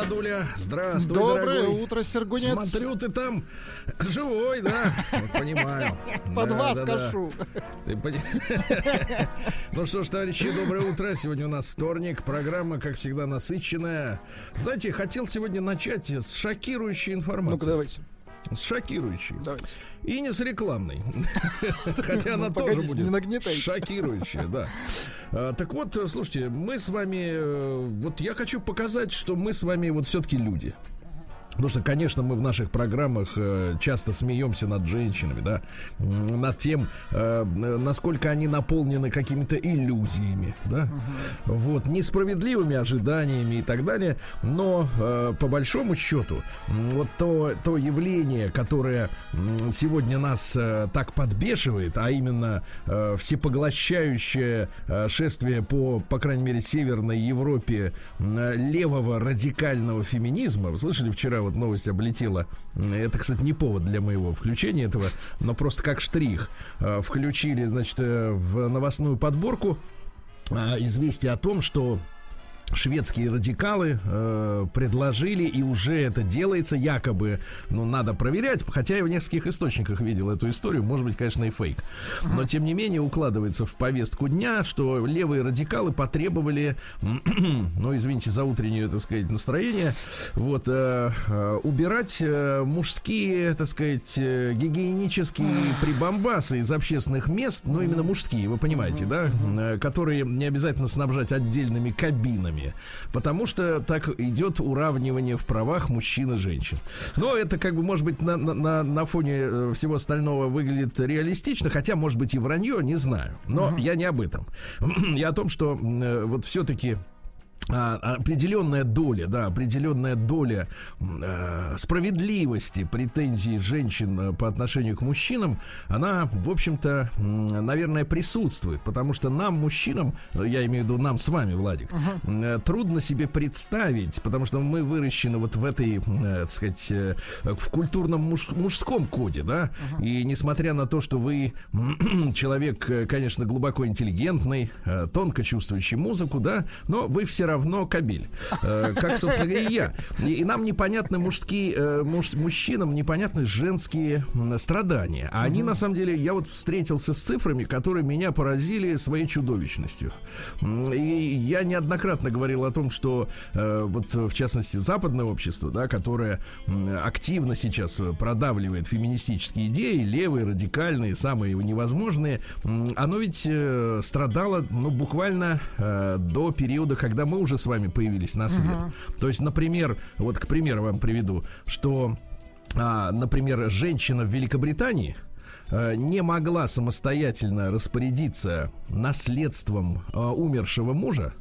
Владуля, здравствуй, Доброе дорогой. утро, Сергунец. Смотрю, ты там живой, да? Вот понимаю. Под Да, вас да, да. кашу. Ты пони- Ну что ж, товарищи, доброе утро. Сегодня у нас вторник. Программа, как всегда, насыщенная. Знаете, хотел сегодня начать с шокирующей Ну-ка, информации. давайте. С шокирующей. Давайте. И не с рекламной. Хотя она Ну, тоже будет шокирующая, да. А, Так вот, э, слушайте, мы с вами... э, Вот я хочу показать, что мы с вами вот все-таки люди. Потому что, конечно, мы в наших программах э, часто смеемся над женщинами, да, над тем, э, насколько они наполнены какими-то иллюзиями, да, вот, несправедливыми ожиданиями и так далее. Но э, по большому счету, вот то, то явление, которое сегодня нас так подбешивает, а именно всепоглощающее шествие по, по крайней мере, Северной Европе левого радикального феминизма. Вы слышали, вчера вот новость облетела. Это, кстати, не повод для моего включения этого, но просто как штрих. Э, Включили, значит, э, в новостную подборку а, известие о том, что шведские радикалы э, предложили, и уже это делается, якобы, ну, надо проверять, хотя я в нескольких источниках видел эту историю, может быть, конечно, и фейк. Но, тем не менее, укладывается в повестку дня, что левые радикалы потребовали, ну, извините за утреннее, так сказать, настроение, вот, э, э, убирать э, мужские, так сказать, э, гигиенические прибамбасы из общественных мест, но именно мужские, вы понимаете, да, э, которые не обязательно снабжать отдельными кабинами, потому что так идет уравнивание в правах мужчин и женщин. Но это как бы, может быть, на, на- на, фоне э, всего остального выглядит реалистично, хотя, может быть, и вранье, не знаю. Но я не об этом. Я о том, что э, вот все-таки определенная доля, да, определенная доля э, справедливости претензий женщин э, по отношению к мужчинам, она, в общем-то, наверное, присутствует, потому что нам, мужчинам, э, я имею в виду нам с вами, Владик, м, э, трудно себе представить, потому что мы выращены вот в этой, э, так сказать, э, в культурном муж- мужском коде, да, и несмотря на то, что вы человек, э, конечно, глубоко интеллигентный, э, тонко чувствующий музыку, да, но вы все равно кабель, э, как, собственно и я. И, и нам непонятны мужские, э, муж- мужчинам непонятны женские страдания. А они, на самом деле, я вот встретился с цифрами, которые меня поразили своей чудовищностью. И я неоднократно говорил о том, что э, вот в частности западное общество, да, которое активно сейчас продавливает феминистические идеи, левые, радикальные, самые невозможные, оно ведь страдало, ну, буквально до периода, когда мы уже с вами появились на свет. То есть, например, вот к примеру вам приведу, что, а, например, женщина в Великобритании э, не могла самостоятельно распорядиться наследством э, умершего мужа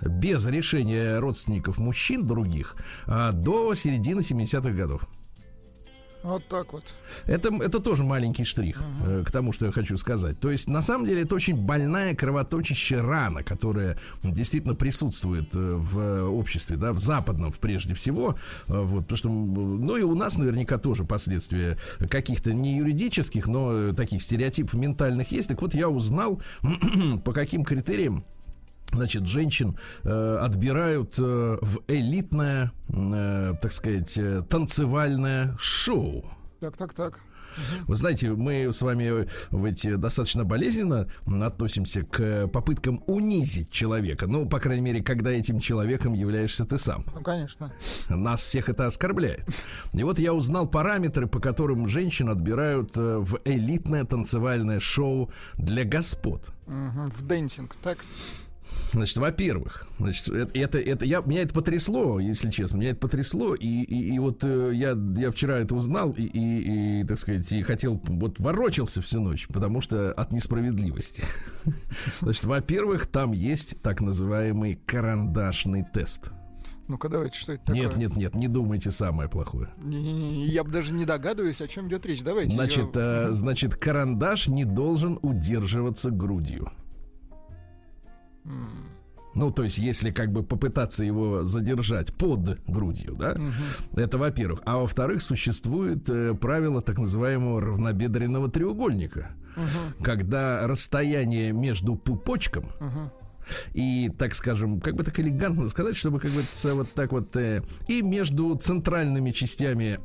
без решения родственников мужчин других а, до середины 70-х годов. Вот так вот. Это, это тоже маленький штрих э, к тому, что я хочу сказать. То есть, на самом деле, это очень больная кровоточащая рана, которая действительно присутствует э, в обществе, да, в западном прежде всего. Э, вот, потому что, ну и у нас наверняка тоже последствия каких-то не юридических, но таких стереотипов ментальных есть. Так вот, я узнал, по каким критериям Значит, женщин э, отбирают э, в элитное, э, так сказать, э, танцевальное шоу. Так, так, так. Вы знаете, мы с вами в эти достаточно болезненно относимся к попыткам унизить человека. Ну, по крайней мере, когда этим человеком являешься ты сам. Ну, конечно. Нас всех это оскорбляет. И вот я узнал параметры, по которым женщин отбирают э, в элитное танцевальное шоу для господ. Мгм, В dancing. Так. Значит, во-первых, значит, это, это, это я, меня это потрясло, если честно, меня это потрясло, и, и, и вот э, я, я вчера это узнал, и, и, и, так сказать, и хотел, вот ворочался всю ночь, потому что от несправедливости. Значит, во-первых, там есть так называемый карандашный тест. Ну-ка, давайте, что это такое? Нет, нет, нет, не думайте самое плохое. Не-не-не, я бы даже не догадываюсь, о чем идет речь. Давайте. Значит, я- э, значит, карандаш не должен удерживаться грудью. Ну, то есть, если как бы попытаться его задержать под грудью, да, мгм. это во-первых. А во-вторых, существует э, правило так называемого равнобедренного треугольника, Мгм. когда расстояние между пупочком Мгм. и, так скажем, как бы так элегантно сказать, чтобы как бы вот так вот э, и между центральными частями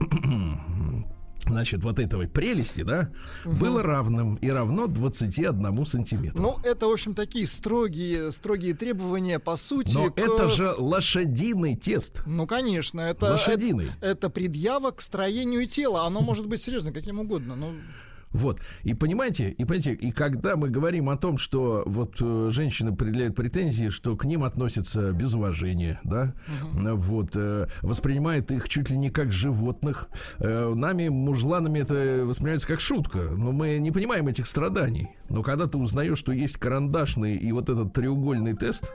значит, вот этой прелести, да, было равным и равно 21 сантиметру. Ну, это, в общем, такие строгие, строгие требования, по сути. Но к- это же лошадиный тест. Ну, конечно, это... Лошадиный. Это, это предъява к строению тела. Оно может быть серьезно, каким угодно. Ну, Вот. И понимаете, и понимаете, и когда мы говорим о том, что вот э, женщины предъявляют претензии, что к ним относятся без уважения, да, э, вот, э, воспринимают их чуть ли не как животных, э, нами, мужланами, это воспринимается как шутка, но мы не понимаем этих страданий. Но когда ты узнаешь, что есть карандашный и вот этот треугольный тест,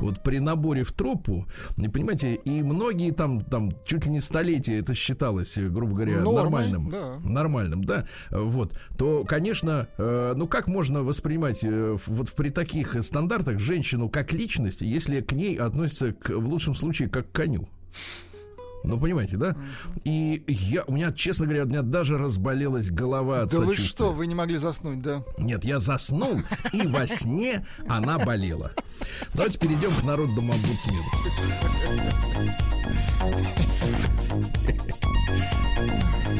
вот при наборе в тропу, не понимаете, и многие там, там чуть ли не столетия это считалось, грубо говоря, Нормой, нормальным да. нормальным, да, вот, то, конечно, э, ну как можно воспринимать э, вот при таких стандартах женщину как личность, если к ней относятся к, в лучшем случае как к коню? Ну, понимаете, да? И я, у меня, честно говоря, у меня даже разболелась голова от да вы сочувствия. что, вы не могли заснуть, да? Нет, я заснул, и во сне она болела. Давайте перейдем к народному омбудсмену.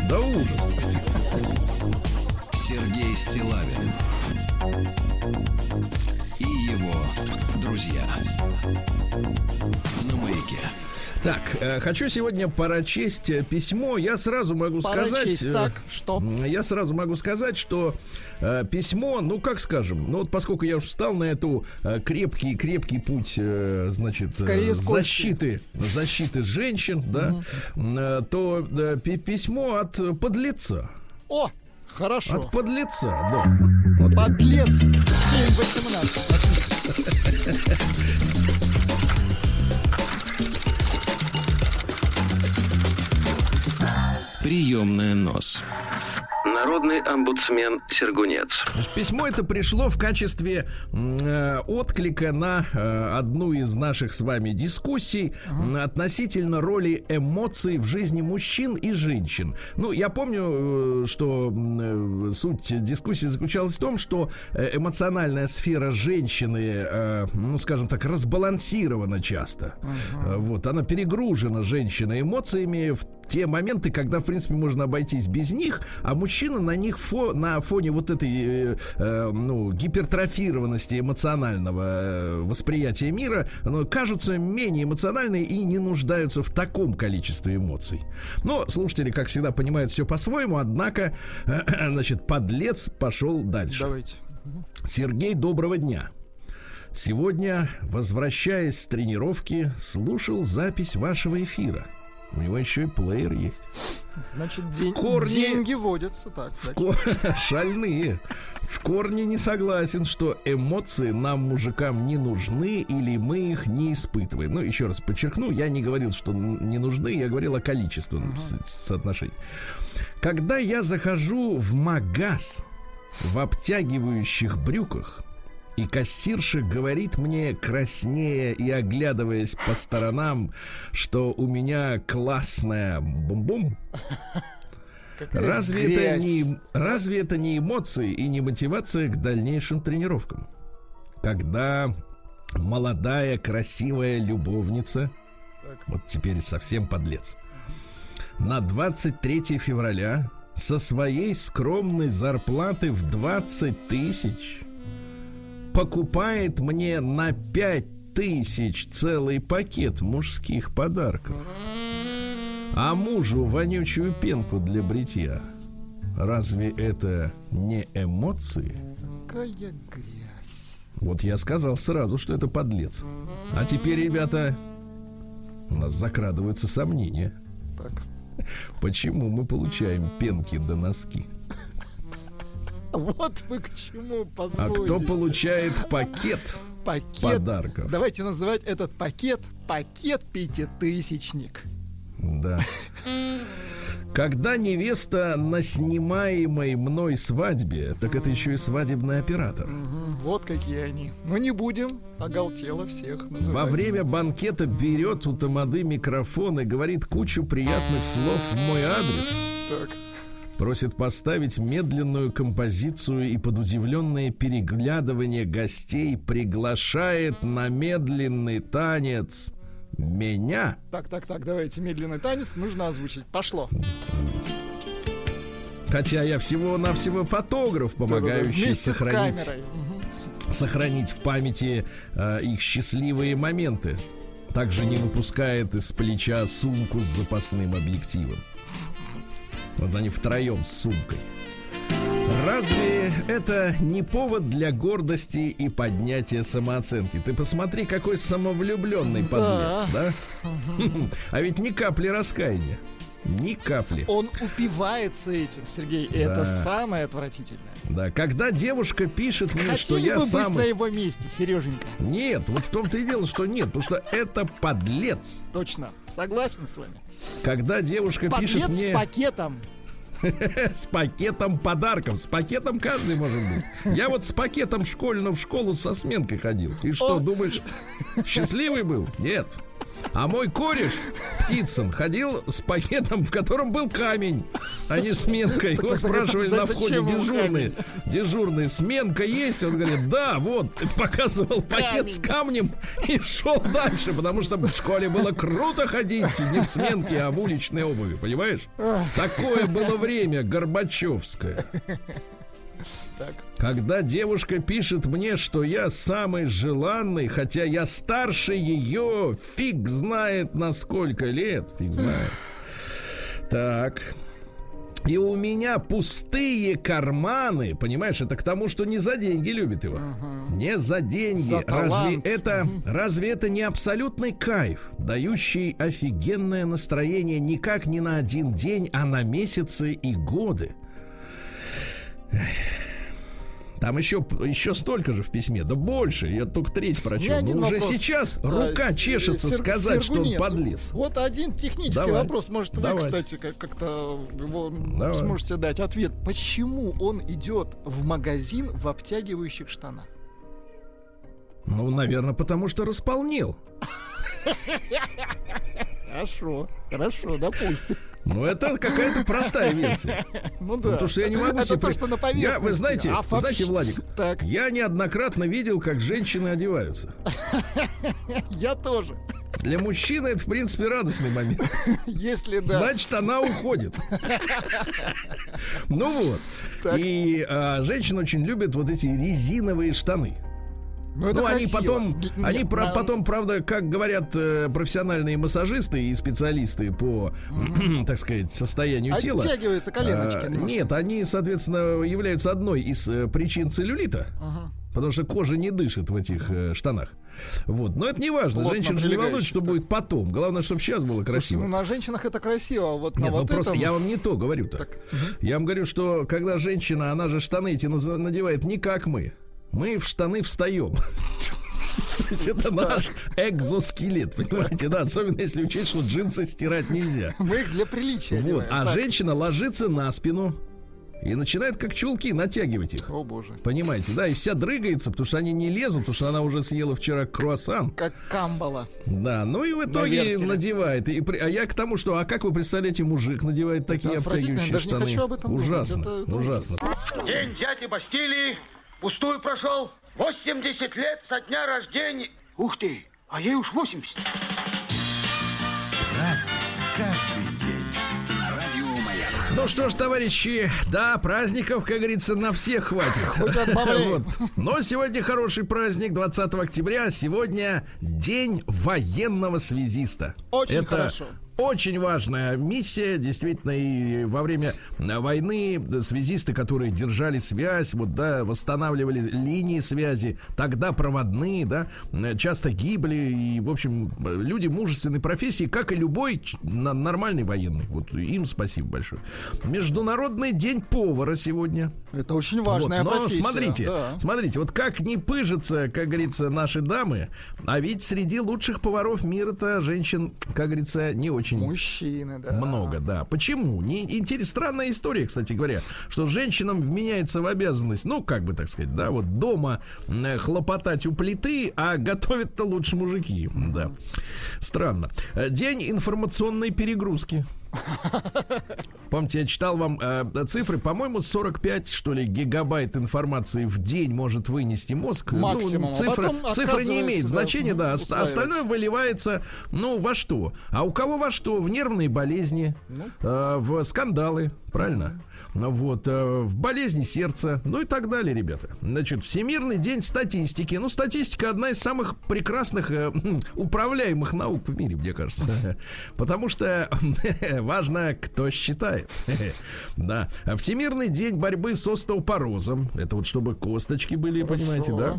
Да ужас. Стилавин и его друзья на маяке. Так, э, хочу сегодня прочесть э, письмо. Я сразу могу Пора сказать... э, Так, что? Я сразу могу сказать, что э, письмо, ну как скажем, ну вот поскольку я уж встал на эту э, крепкий крепкий путь, э, значит, э, Скорее защиты защиты женщин, да, м, э, то э, пи- письмо от подлеца, О, хорошо. от подлеца, да. Подлец 7-18. Приемная нос. Народный омбудсмен Сергунец. Письмо это пришло в качестве э, отклика на э, одну из наших с вами дискуссий м, относительно роли эмоций в жизни мужчин и женщин. Ну, я помню, э, что э, суть дискуссии заключалась в том, что э, эмоциональная сфера женщины, э, ну, скажем так, разбалансирована часто. Э, Вот, она перегружена женщиной эмоциями в те моменты, когда, в принципе, можно обойтись без них, а мужчина на них фо- на фоне вот этой э, э, ну, гипертрофированности эмоционального э, восприятия мира ну, кажутся менее эмоциональные и не нуждаются в таком количестве эмоций. Но слушатели, как всегда, понимают все по-своему, однако, значит, подлец пошел дальше. Давайте. Сергей, доброго дня. Сегодня, возвращаясь с тренировки, слушал запись вашего эфира. У него еще и плеер есть. Значит, день- корне- деньги водятся. Так, В значит. ко- Шальные. В корне не согласен, что эмоции нам, мужикам, не нужны или мы их не испытываем. Ну, еще раз подчеркну, я не говорил, что не нужны, я говорил о количественном с- соотношении. Когда я захожу в магаз в обтягивающих брюках, и кассирша говорит мне, краснея и оглядываясь по сторонам, что у меня классная бум-бум, Какая Разве это, не, разве это не эмоции и не мотивация к дальнейшим тренировкам? Когда молодая, красивая любовница, вот теперь совсем подлец, на 23 февраля со своей скромной зарплаты в 20 тысяч покупает мне на 5 тысяч целый пакет мужских подарков а мужу вонючую пенку для бритья. Разве это не эмоции? Какая грязь. Вот я сказал сразу, что это подлец. А теперь, ребята, у нас закрадываются сомнения. Так. Почему мы получаем пенки до носки? Вот вы к чему А подводите. кто получает пакет пакет. Подарков. Давайте называть этот пакет пакет пятитысячник. Да. Когда невеста на снимаемой мной свадьбе, так это еще и свадебный оператор. Вот какие они. Ну не будем, оголтело всех называть. Во время банкета берет у Тамады микрофон и говорит кучу приятных слов в мой адрес. Так. Просит поставить медленную композицию и под удивленное переглядывание гостей приглашает на медленный танец меня. Так, так, так, давайте медленный танец нужно озвучить. Пошло. Хотя я всего-навсего фотограф, помогающий Вместе сохранить, с камерой. Мгм. сохранить в памяти э, их счастливые моменты. Также не выпускает из плеча сумку с запасным объективом. Вот они втроем с сумкой. Разве это не повод для гордости и поднятия самооценки? Ты посмотри, какой самовлюбленный подлец, да? А ведь ни капли раскаяния. Ни капли. Он упивается этим, Сергей, и это Да. самое отвратительное. Да, когда девушка пишет мне, что Хотели я бы быть на его месте, Сереженька? Нет, вот в том-то и дело, что нет, потому что это подлец. Точно. Согласен с вами. Когда девушка пишет Подлец мне с пакетом. с пакетом подарков, с пакетом каждый может быть. Я вот с пакетом школьного в школу со сменкой ходил. И что, думаешь, счастливый был? Нет. А мой кореш Птицын ходил с пакетом, в котором был камень, а не сменка. Его спрашивали на входе дежурные. Дежурные, сменка есть? Он говорит, да, вот. Показывал пакет с камнем и шел дальше, потому что в школе было круто ходить не в сменке, а в уличной обуви, понимаешь? Такое было время Горбачевское. Так. Когда девушка пишет мне, что я самый желанный, хотя я старше ее, фиг знает на сколько лет, фиг знает. Так. И у меня пустые карманы, понимаешь, это к тому, что не за деньги любит его. Не за деньги. За разве это, разве это не абсолютный кайф, дающий офигенное настроение никак не на один день, а на месяцы и годы? Там еще, еще столько же в письме, да больше, я только треть прочел. Но уже вопрос. сейчас А, рука С- чешется Сер- сказать, что он Сергунец, подлец. Вот один технический Давайте. вопрос. Может, вы, Давайте. кстати, как- как-то его Давай. сможете дать ответ. Почему он идет в магазин в обтягивающих штанах? Ну, наверное, потому что располнел. Хорошо, хорошо, допустим. Ну, это какая-то простая версия. Ну да. Потому что я не могу Это себе... то, что на Я, поверхности. вы знаете, А знаете, Владик, Так, я неоднократно видел, как женщины одеваются. я тоже. Для мужчины это, в принципе, радостный момент. Если да. Значит, она уходит. Ну вот. Так. И а, женщины очень любят вот эти резиновые штаны. Ну, это ну, они красиво. потом, Д- они нет, про- на- потом, правда, как говорят э, профессиональные массажисты и специалисты по, так сказать, состоянию тела. Оттягиваются коленочки немножко. нет, они, соответственно, являются одной из э, причин целлюлита. Ага. Потому что кожа не дышит в этих э, штанах. Вот. Но это не важно. Плотно Женщин же не волнует, что да. будет потом. Главное, чтобы сейчас было Слушайте, красиво. ну на женщинах это красиво, а вот на Нет, ну вот просто этом... я вам не то говорю-то. Так. Я вам говорю, что когда женщина, она же штаны эти надевает не как мы. Мы в штаны встаем. То есть это наш экзоскелет, понимаете, да, особенно если учесть, что джинсы стирать нельзя. Мы их для приличия Вот, а женщина ложится на спину и начинает как чулки натягивать их. О боже. Понимаете, да, и вся дрыгается, потому что они не лезут, потому что она уже съела вчера круассан. Как камбала. Да, ну и в итоге надевает. И, а я к тому, что, а как вы представляете, мужик надевает такие обтягивающие штаны? ужасно, Это- это ужасно. День дяди Бастилии пустую прошел. 80 лет со дня рождения. Ух ты, а ей уж 80. Разный, каждый день. Радио Маяк. Ну что ж, товарищи, да, праздников, как говорится, на всех хватит. Вот. Но сегодня хороший праздник, 20 октября. Сегодня день военного связиста. Очень Это хорошо. Очень важная миссия, действительно, и во время войны связисты, которые держали связь, вот, да, восстанавливали линии связи, тогда проводные, да, часто гибли, и, в общем, люди мужественной профессии, как и любой нормальный военный. Вот им спасибо большое. Международный день повара сегодня. Это очень важная вот, но профессия. смотрите, да. смотрите, вот как не пыжится, как говорится, наши дамы, а ведь среди лучших поваров мира-то женщин, как говорится, не очень Мужчины, да. много, да. Почему? Не, интересная, странная история, кстати говоря, что женщинам вменяется в обязанность, ну, как бы так сказать, да, вот дома хлопотать у плиты, а готовят-то лучше мужики, да. Странно. День информационной перегрузки. Помните, я читал вам э, цифры, по-моему, 45, что ли, гигабайт информации в день может вынести мозг. Ну, Максимум. Ну, цифра, а цифра не имеет значения, да. да остальное выливается, ну, во что? А у кого во что? В нервные болезни, ну? э, в скандалы, правильно? Вот, э, в болезни сердца, ну и так далее, ребята. Значит, Всемирный день статистики. Ну, статистика одна из самых прекрасных э, управляемых наук в мире, мне кажется. Потому что важно, кто считает. Да. Всемирный день борьбы с остеопорозом. Это вот чтобы косточки были, Хорошо. понимаете, да?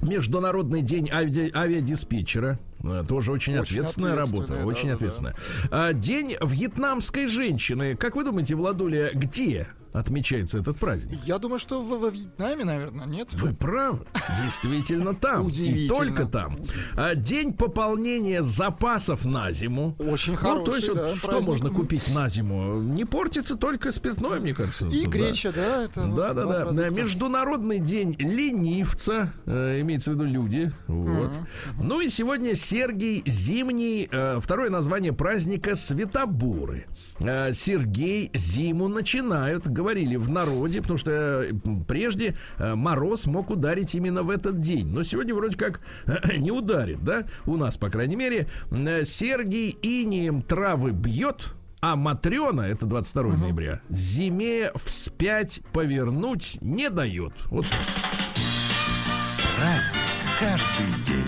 Международный день ави- авиадиспетчера. Э, тоже очень, очень ответственная работа. Да, очень да, ответственная. Да. День вьетнамской женщины. Как вы думаете, Владуля, где yeah. Отмечается этот праздник? Я думаю, что в, во Вьетнаме, наверное, нет? Вы правы. Действительно там. И только там. А, день пополнения запасов на зиму. Очень хороший, Ну, то есть, да, вот, что можно купить на зиму? Не портится только спиртное, мне кажется. И греча, да. Это да, да, да. Продукта. Международный день ленивца. Э, имеется в виду люди. Вот. Uh-huh. Ну и сегодня Сергий Зимний. Э, второе название праздника Светоборы. Э, Сергей зиму начинают говорили в народе, потому что э, прежде э, мороз мог ударить именно в этот день. Но сегодня вроде как э, не ударит, да? У нас, по крайней мере. Сергий инием травы бьет, а Матрена, это 22 угу. ноября, зиме вспять повернуть не дает. Вот Праздник каждый день.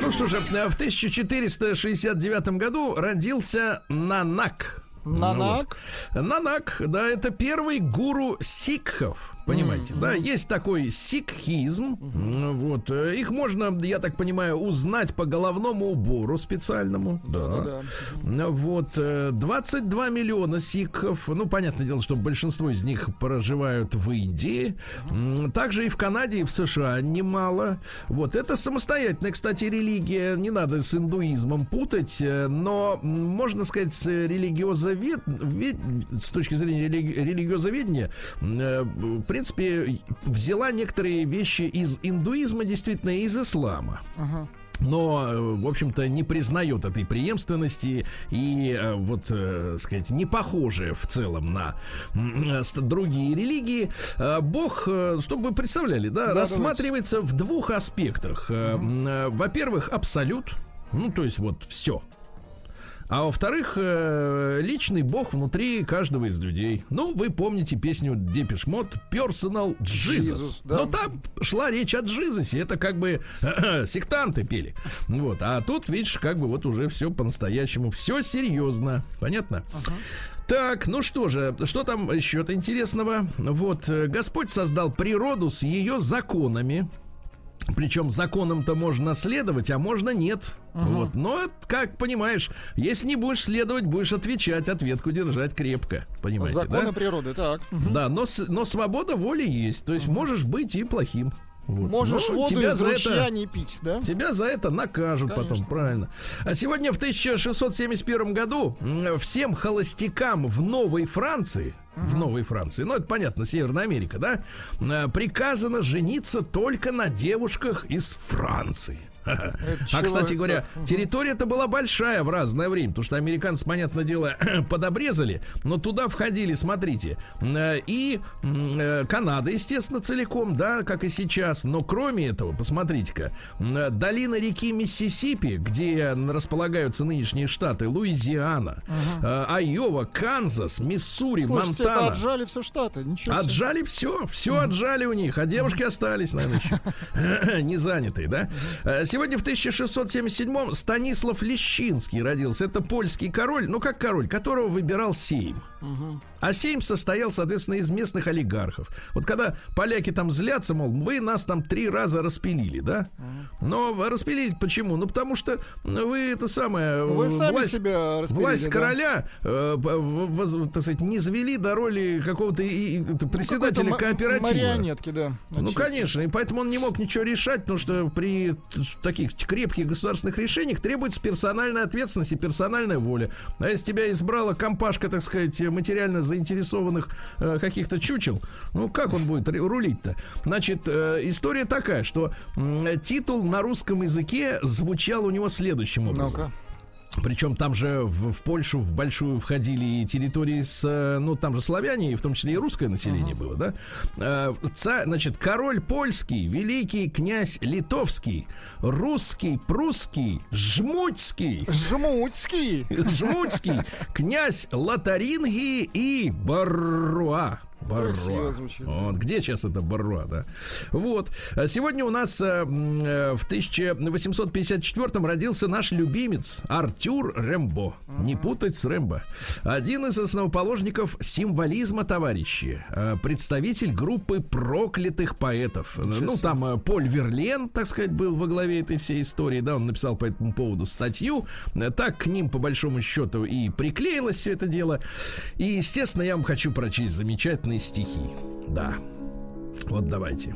Ну что же, в 1469 году родился Нанак. Нанак. Вот. Нанак, да, это первый гуру сикхов. Понимаете, mm-hmm. да, есть такой сикхизм. Mm-hmm. Вот. Э, их можно, я так понимаю, узнать по головному убору специальному. Да. да. Вот. 22 э, миллиона сикхов. Ну, понятное дело, что большинство из них проживают в Индии. Mm-hmm. Также и в Канаде, и в США немало. Вот. Это самостоятельная, кстати, религия. Не надо с индуизмом путать. Э, но, можно сказать, религиозовед... с точки зрения религи... религиозоведения принципе, взяла некоторые вещи из индуизма, действительно, и из ислама. Uh-huh но, в общем-то, не признает этой преемственности и, э, вот, э, сказать, не похожи в целом на другие религии. Э, Бог, чтобы вы представляли, да, да рассматривается давайте. в двух аспектах. Угу. Во-первых, абсолют, ну, то есть вот все, а во-вторых, э, личный бог внутри каждого из людей. Ну, вы помните песню Депиш Мод Personal Jesus. Jesus да. Но там шла речь о Джизусе. Это как бы сектанты пели. Вот. А тут, видишь, как бы вот уже все по-настоящему. Все серьезно. Понятно? Uh-huh. Так, ну что же, что там еще-то интересного? Вот, э, Господь создал природу с ее законами. Причем законам-то можно следовать, а можно нет. Угу. Вот. Но, как понимаешь, если не будешь следовать, будешь отвечать, ответку держать крепко. Понимаете, Законы да? природы, так. Угу. Да, но, но свобода воли есть. То есть угу. можешь быть и плохим. Вот. Можешь ну, воду тебя из за это, не пить, да? Тебя за это накажут Конечно. потом, правильно. А сегодня в 1671 году всем холостякам в Новой Франции в Новой Франции, ну это понятно, Северная Америка, да, э, приказано жениться только на девушках из Франции. А, кстати говоря, территория-то была большая в разное время, потому что американцы, понятное дело, подобрезали, но туда входили, смотрите, э, и э, Канада, естественно, целиком, да, как и сейчас, но кроме этого, посмотрите-ка, э, долина реки Миссисипи, где располагаются нынешние штаты, Луизиана, ага. Айова, Канзас, Миссури, Слушайте, Монтана. отжали все штаты, ничего Отжали все, все отжали у них, а девушки остались, наверное, еще не занятые, да? Сегодня в 1677-м Станислав Лещинский родился. Это польский король, ну как король, которого выбирал Сейм. А Сейм состоял, соответственно, из местных олигархов. Вот когда поляки там злятся, мол, вы нас там три раза распилили, да? Но распилили почему? Ну, потому что вы это самое... Вы сами власть, себя распилили, власть да? короля, э, в- воз- так сказать, не звели до роли какого-то и- и- это председателя ма- кооператива. Марионетки, да. Ну, конечно, и поэтому он не мог ничего решать, потому что при таких крепких государственных решениях требуется персональная ответственность и персональная воля. А если тебя избрала компашка, так сказать, материально заинтересованных э, каких-то чучел, ну как он будет рулить-то? Значит, э, история такая, что м, титул на русском языке звучал у него следующим образом. Ну-ка. Причем там же в, в Польшу в большую входили и территории с, э, ну там же славяне, в том числе и русское население было, да. Э, ца- значит, король польский, великий князь литовский, русский, прусский, жмутский, Жмутский. жмутский, князь Лотарингии и Барруа. Барруа. Вот, где сейчас это Барруа, да? Вот. А Сегодня у нас э, э, в 1854 родился наш любимец Артюр Рембо. Не путать с Рэмбо. Один из основоположников символизма, товарищи. Э, Представитель группы проклятых поэтов. Ну, там э, Поль Верлен, так сказать, был во главе этой всей истории. Да, он написал по этому поводу статью. Э, Так к ним, по большому счету, и приклеилось все это дело. И, естественно, я вам хочу прочесть замечательные стихи. Да. Вот давайте.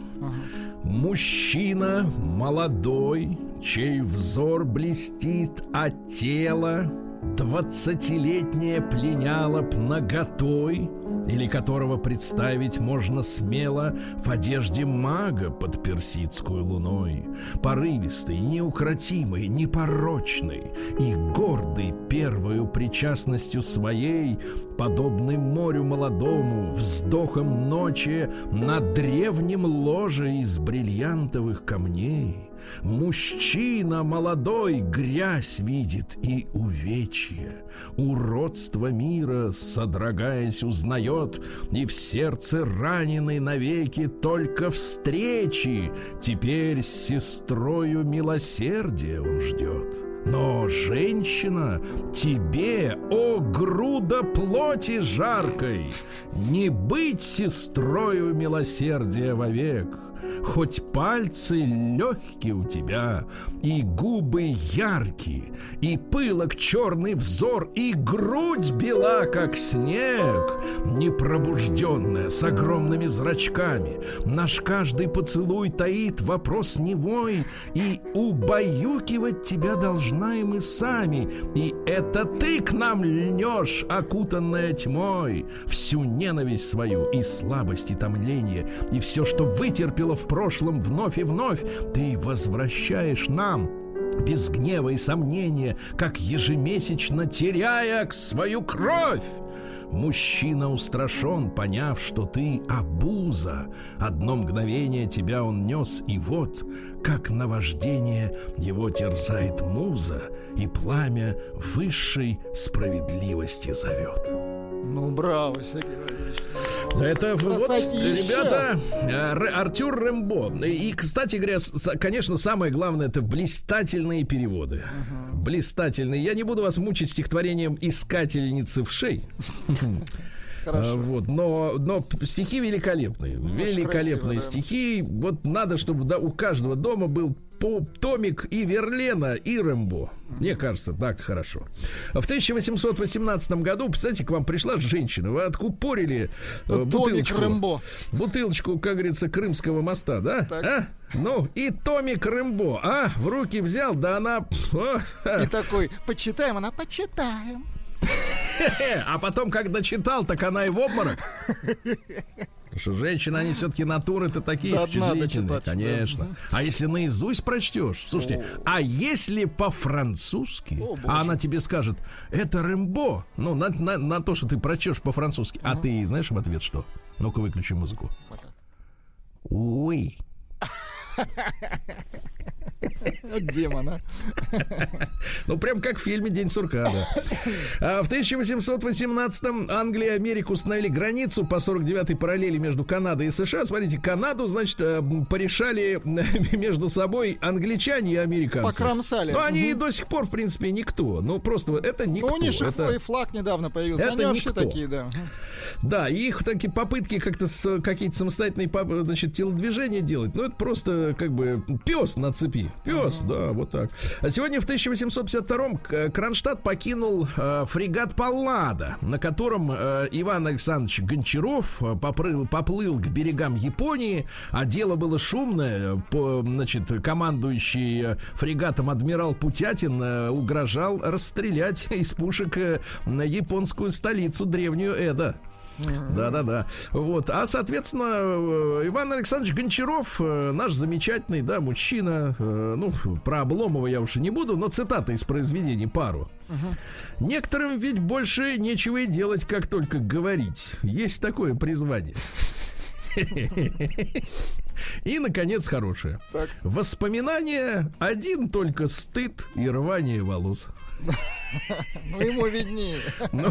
Мужчина молодой, чей взор блестит, а тело двадцатилетнее пленяло б наготой, или которого представить можно смело в одежде мага под персидскую луной, порывистый, неукротимый, непорочный и гордый первою причастностью своей, подобный морю молодому, вздохом ночи на древнем ложе из бриллиантовых камней. Мужчина молодой грязь видит и увечье, уродство мира, содрогаясь, узнает, и в сердце раненый навеки только встречи. Теперь с сестрою милосердия он ждет. Но, женщина, тебе, о груда плоти жаркой, не быть сестрою милосердия вовек. Хоть пальцы легкие у тебя, и губы яркие, и пылок черный взор, и грудь бела, как снег, непробужденная, с огромными зрачками. Наш каждый поцелуй таит вопрос невой, и убаюкивать тебя должна и мы сами. И это ты к нам льнешь, окутанная тьмой, всю ненависть свою и слабость и томление, и все, что вытерпела в прошлом вновь и вновь, ты возвращаешь нам без гнева и сомнения, как ежемесячно теряя свою кровь. Мужчина устрашен, поняв, что ты обуза. Одно мгновение тебя он нес, и вот, как наваждение, его терзает муза, и пламя высшей справедливости зовет. Ну, браво, Сергей Валерьевич. Это вот, ребята, э, Артюр Рэмбо. И, кстати говоря, конечно, самое главное это блистательные переводы. Блистательные. Я не буду вас мучить стихотворением «Искательницы вшей». А, Хорошо. Вот, но, но стихи великолепные. Великолепные красиво, да. стихи. Вот надо, чтобы да, у каждого дома был по томик и Верлена, и Рэмбо. Мне кажется, так хорошо. В 1818 году, кстати, к вам пришла женщина. Вы откупорили э, Томик бутылочку. Рэмбо. Бутылочку, как говорится, Крымского моста, да? Так. А? Ну, и Томик Рэмбо, а? В руки взял, да она... И такой, почитаем, она, почитаем. А потом, как дочитал, так она и в обморок. Потому что женщины, они все-таки натуры-то такие Да, впечатлительные, читать, да. конечно. А если наизусть прочтешь, слушайте, а если по-французски, О, а она тебе скажет, это Рэмбо, ну, на, на- на то, что ты прочтешь по-французски, а ты знаешь в ответ что? Ну-ка, выключи музыку. Уй. Демона. Ну, прям как в фильме «День сурка», да. А в 1818-м Англия и Америка установили границу по 49-й параллели между Канадой и США. Смотрите, Канаду, значит, э, порешали между собой англичане и американцы. Покромсали. Ну, они и до сих пор, в принципе, никто. Ну, просто это никто. Ну, у них это... и флаг недавно появился. Это Они вообще никто. такие, да. Да, их такие попытки как-то какие-то самостоятельные значит, телодвижения делать, ну, это просто как бы пес на цепи. Пес, да, вот так. А сегодня в 1852-м К- Кронштадт покинул э, фрегат Паллада, на котором э, Иван Александрович Гончаров э, попрыл, поплыл к берегам Японии, а дело было шумное. По, значит, командующий э, фрегатом адмирал Путятин э, угрожал расстрелять из пушек э, на японскую столицу древнюю Эда. Да-да-да. Вот. А, соответственно, э, Иван Александрович Гончаров, э, наш замечательный, да, мужчина, э, ну, про Обломова я уж и не буду, но цитата из произведений пару. Некоторым ведь больше нечего и делать, как только говорить. Есть такое призвание. И, наконец, хорошее. Так. Воспоминания один только стыд и рвание волос. Ну, ему виднее. Ну,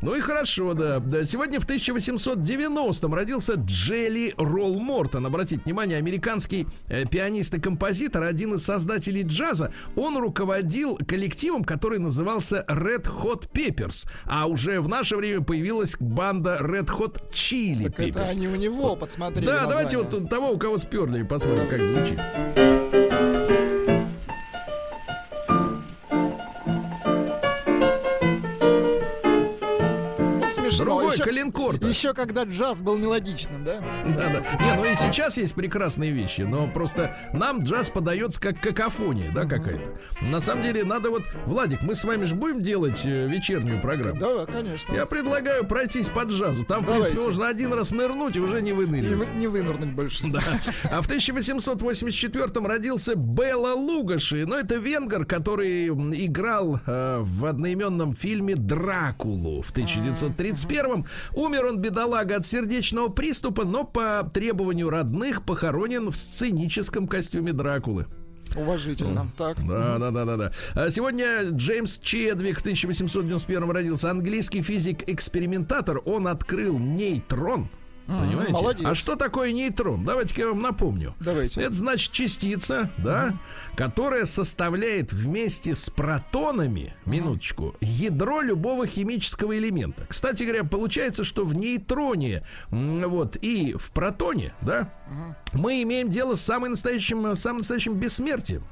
ну и хорошо, да. Сегодня в 1890-м родился Джелли Ролл Мортон. Обратите внимание, американский э, пианист и композитор, один из создателей джаза. Он руководил коллективом, который назывался Red Hot Peppers. А уже в наше время появилась банда Red Hot Chili Так это они у него подсмотрели Да, давайте название. вот того, у кого сперли, посмотрим, как звучит. Ну, Еще- коленкор. Еще когда джаз был мелодичным, да? Да, да. Не, ну и сейчас есть прекрасные вещи, но просто нам джаз подается как какофония, да, какая-то. На самом деле надо вот, Владик, мы с вами же будем делать э, вечернюю программу. Да, конечно. Я предлагаю пройтись по джазу. Там, в Давайте. принципе, можно один раз нырнуть и уже не выныривать. вы- не вынырнуть больше. Да. А в 1884-м родился Белла Лугаши. Но это венгер, который м, играл э, в одноименном фильме «Дракулу» в 1931-м. Умер он, бедолага, от сердечного приступа, но по требованию родных похоронен в сценическом костюме Дракулы. Уважительно. Так. Да, да, да, да, да. Сегодня Джеймс Чедвик в 1891 родился. Английский физик-экспериментатор. Он открыл нейтрон. Понимаете? молодец. А что такое нейтрон? Давайте-ка я вам напомню. Давайте. Это значит частица, да, которая составляет вместе с протонами, минуточку, ядро любого химического элемента. Кстати говоря, получается, что в нейтроне, вот, и в протоне, да, мы имеем дело с самым настоящим, самым настоящим бессмертием.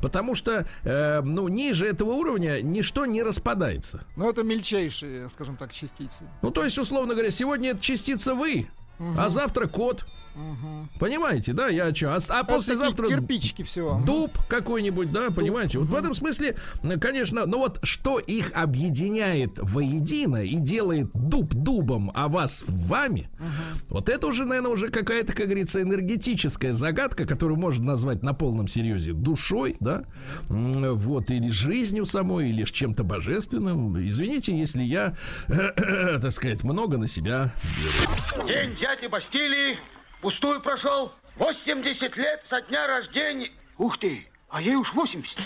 Потому что, э, ну, ниже этого уровня ничто не распадается. Ну, это мельчайшие, скажем так, частицы. Ну, то есть, условно говоря, сегодня это частица вы, а завтра кот. Понимаете, да, я что? А, а Это послезавтра кирпичики всего. дуб какой-нибудь, да, понимаете? Вот в этом смысле, конечно, но вот что их объединяет воедино и делает дуб дубом, а вас вами, вот это уже, наверное, уже какая-то, как говорится, энергетическая загадка, которую можно назвать на полном серьезе душой, да, вот, или жизнью самой, или с чем-то божественным. Извините, если я, так сказать, много на себя беру. День дяди Бастилии пустую прошел. 80 лет со дня рождения. Ух ты, а ей уж 80.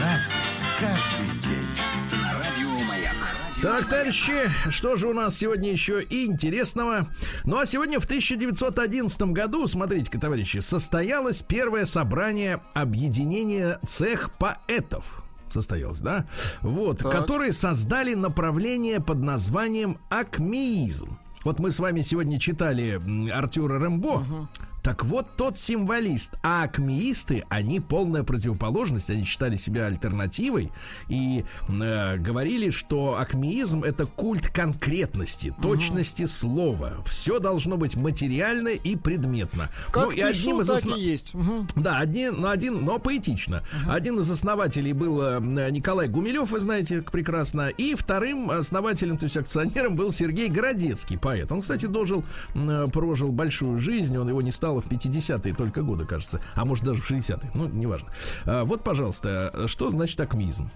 Разный, каждый день. Радио Маяк. Так, товарищи, что же у нас сегодня еще и интересного? Ну, а сегодня в 1911 году, смотрите-ка, товарищи, состоялось первое собрание объединения цех поэтов. Состоялось, да? Вот, Так. которые создали направление под названием акмеизм. Вот мы с вами сегодня читали Артюра Рэмбо. Так вот, тот символист, а акмеисты, они полная противоположность, они считали себя альтернативой и э, говорили, что акмеизм это культ конкретности, точности слова. Все должно быть материально и предметно. Как ну и одним пишу, из так основ- есть. Мгм. да, один, ну, один, но поэтично. Один из основателей был э, Николай Гумилев, вы знаете, прекрасно. И вторым основателем, то есть акционером, был Сергей Городецкий, поэт. Он, кстати, дожил, м, прожил большую жизнь. Он его не стало в 50-е только годы, кажется. А может, даже в 60-е. Ну, неважно. А, вот, пожалуйста, что значит акмизм?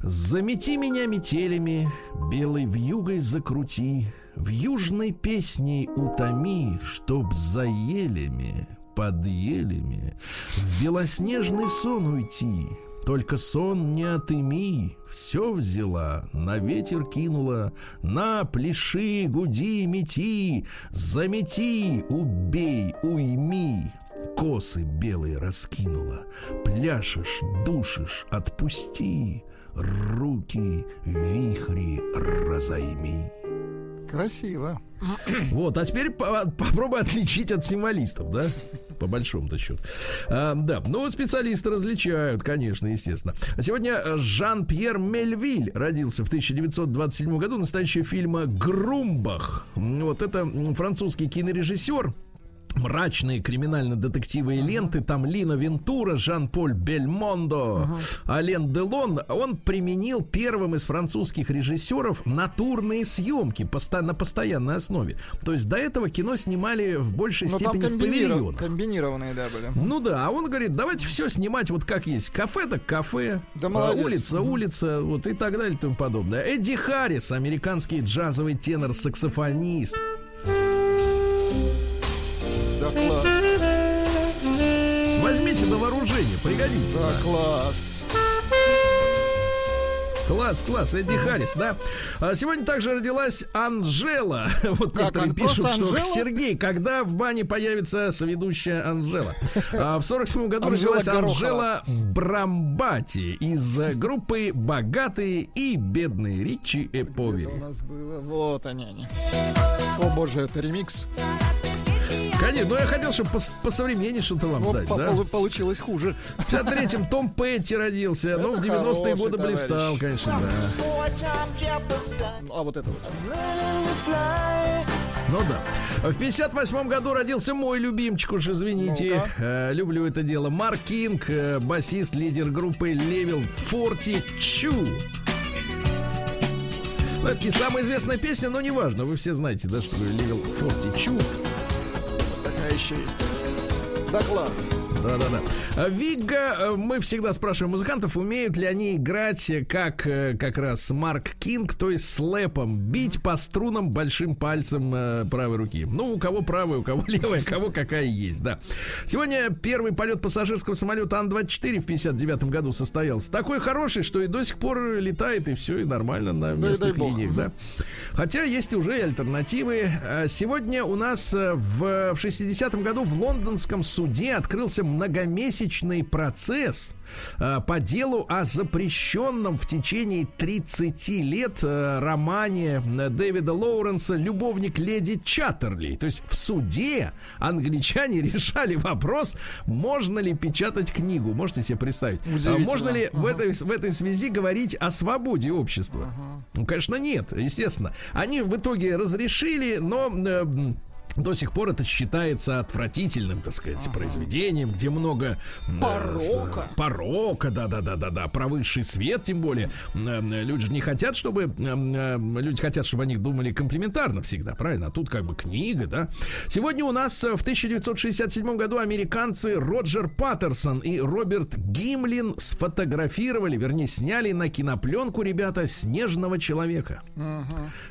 Замети меня метелями, белой вьюгой закрути, В южной песне утоми, чтоб за елями под елями, в белоснежный сон уйти. Только сон не отыми, все взяла, на ветер кинула, на пляши, гуди, мети, замети, убей, уйми, косы белые раскинула, пляшешь, душишь, отпусти, руки вихри разойми. Красиво. Вот, а теперь по- попробуй отличить от символистов, да? По большому-то счету. А, да, ну, специалисты различают, конечно, естественно. А Сегодня Жан-Пьер Мельвиль родился в 1927 году. Настоящего фильма «Грумбах». Вот это французский кинорежиссер, мрачные криминально-детективные ленты. Там Лина Вентура, Жан-Поль Бельмондо, Ален Делон. Он применил первым из французских режиссеров натурные съемки поста- на постоянной основе. То есть до этого кино снимали в большей Но там степени в комбиниров- павильонах. комбинированные, да, были. Ну да, а он говорит, давайте все снимать вот как есть. Кафе так кафе, Да а, молодец. улица, улица, вот и так далее и тому подобное. Эдди Харрис, американский джазовый тенор-саксофонист. На вооружение, пригодится. Да, класс. Класс, класс, Эдди Харрис, да. А сегодня также родилась Анжела. Вот Как, некоторые пишут, что Анжела? Сергей, когда в бане появится соведущая Анжела? А в 47 году Анжела родилась Горохова. Анжела Брамбати из группы «Богатые и бедные» Ричи Эповери. Вот они, они. О боже, это ремикс. Конечно, ну я хотел, чтобы по современнее что-то вам Вот дать, по- да? полу- получилось хуже. В 53-м Том Петти родился, ну, в Это 90-е хороший годы товарищ. блистал, конечно, да. А вот это вот. Ну да. В 58 году родился мой любимчик, уж извините. Ну-ка. Э, люблю это дело. Марк Кинг, э, басист, лидер группы Level 42. Ну, это не самая известная песня, но неважно. Вы все знаете, да, что Level 42. Такая еще есть. Да. Да-да-да. А Вигга, э, мы всегда спрашиваем музыкантов, умеют ли они играть э, как э, как раз Марк Кинг, то есть слэпом, бить по струнам большим пальцем правой руки. Ну, у кого правая, у кого левая, у кого какая есть, да. Сегодня первый полет пассажирского самолета Ан-24 в 59 году состоялся. Такой хороший, что и до сих пор летает, и все, и нормально на местных бог. линиях, да. Хотя есть уже и альтернативы. Э, Сегодня у нас в, в 60-м году в лондонском суде открылся многомесячный процесс э, по делу о запрещенном в течение 30 лет э, романе э, Дэвида Лоуренса «Любовник леди Чаттерли». То есть в суде англичане решали вопрос, можно ли печатать книгу. Можете себе представить? А. Можно ли в, этой, в этой связи говорить о свободе общества? Ну, конечно, нет, естественно. Они в итоге разрешили, но... э, до сих пор это считается отвратительным, так сказать, произведением, где много э, Порока. с- порока, да, да, да, да, да, про высший свет, тем более. Э, э, Люди же не хотят, чтобы э, э, люди хотят, чтобы о них думали комплиментарно всегда, правильно? А тут как бы книга, да. Сегодня у нас э, в 1967 году американцы Роджер Паттерсон и Роберт Гимлин сфотографировали, вернее, сняли на кинопленку, ребята, снежного человека.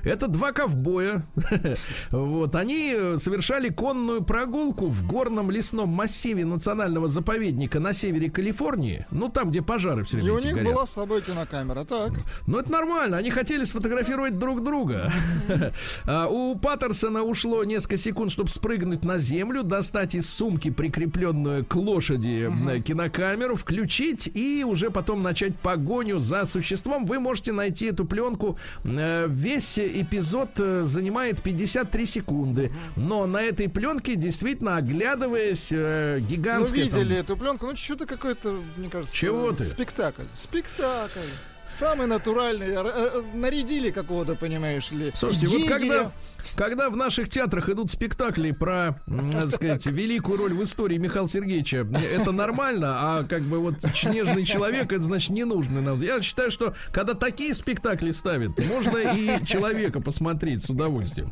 Это два ковбоя. Вот, они э, совершали конную прогулку в горном лесном массиве национального заповедника на севере Калифорнии. Ну, там, где пожары все И время у эти них горят. была с собой кинокамера. Так. Ну, это нормально. Они хотели сфотографировать друг друга. А У Паттерсона ушло несколько секунд, чтобы спрыгнуть на землю, достать из сумки, прикрепленную к лошади, э, кинокамеру, включить и уже потом начать погоню за существом. Вы можете найти эту пленку. Э, Весь эпизод э, занимает 53 секунды. Но на этой пленке, действительно, оглядываясь, э, Ну, гигантская... там- видели эту пленку. Ну, что-то какой-то, мне кажется... Чего э, ты? Спектакль. Спектакль. Самый натуральный. Э, э, Нарядили какого-то, понимаешь ли. Слушайте, вот егеря. когда, когда в наших театрах идут спектакли про, м, так сказать, великую роль в истории Михаила Сергеевича, это нормально, а как бы вот нежный человек, это значит не нужно нам. Я считаю, что когда такие спектакли ставят, можно и человека посмотреть с удовольствием.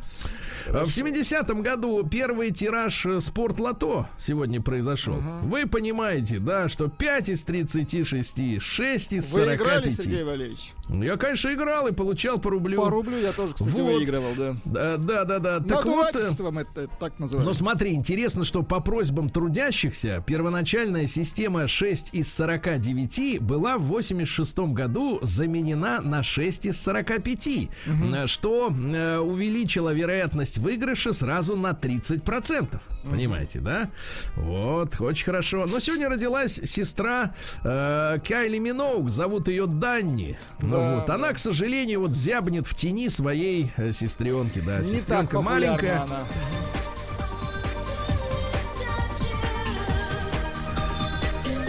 В 70-м году первый тираж э, спорт-лото сегодня произошел. Вы понимаете, да, что 5 из 36, 6 из Вы играли, 45. Сергей Валерьевич? Я, конечно, играл и получал по рублю. По рублю я тоже, кстати, Вот. выигрывал, да. Да, да, да. да. Так вот, это, это так но называется. смотри, интересно, что по просьбам трудящихся первоначальная система 6 из 49 была в 86 году заменена на 6 из 45, э, что э, увеличило вероятность выигрыша сразу на 30%. Понимаете, да? Вот, очень хорошо. Но сегодня родилась сестра э, Кайли Миноуг, зовут ее Данни. Ну Да, вот, она, к сожалению, вот зябнет в тени своей э, сестренки, да. Не Сестренка маленькая. она.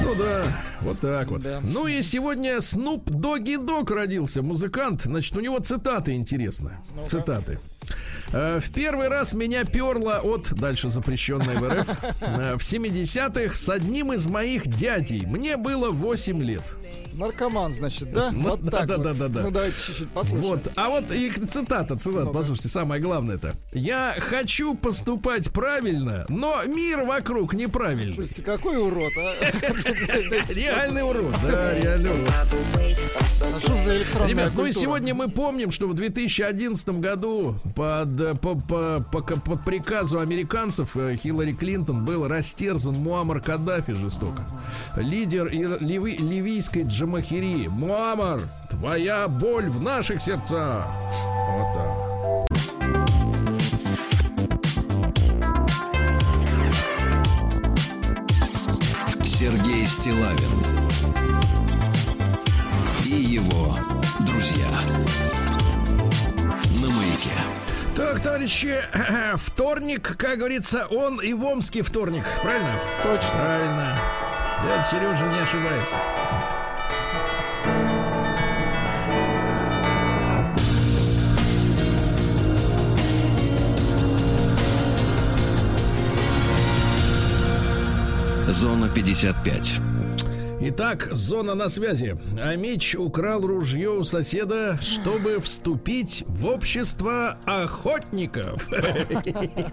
Ну да, вот так вот. Да. Ну и сегодня Снуп Доги Дог родился, музыкант. Значит, у него цитаты интересны. Цитаты. Э, В первый раз меня перло от, дальше запрещенной в РФ, э, в 70-х с одним из моих дядей. Мне было 8 лет. Наркоман, значит, да? Ну, вот да, так да, вот. да, да, да. Ну, давайте чуть-чуть послушаем. Вот, а вот и цитата, цитата, послушайте, самое главное это. Я хочу поступать правильно, но мир вокруг неправильный. Слушайте, какой урод, а? Реальный урод, да, реальный урод. А Что за Ребят, ну и сегодня мы помним, что в 2011 году под, по, по- по- по приказу американцев э, Хиллари Клинтон был растерзан Муаммар Каддафи жестоко. Лидер и- ливийской джамахирии. Муаммар, твоя боль в наших сердцах. Вот так. Сергей Стилавин и его друзья на маяке. Так, товарищи, вторник, как говорится, он и в Омске вторник, правильно? Точно. Правильно. Дядя Сережа не ошибается. Зона 55. Итак, зона на связи. Амич украл ружье у соседа, чтобы вступить в общество охотников.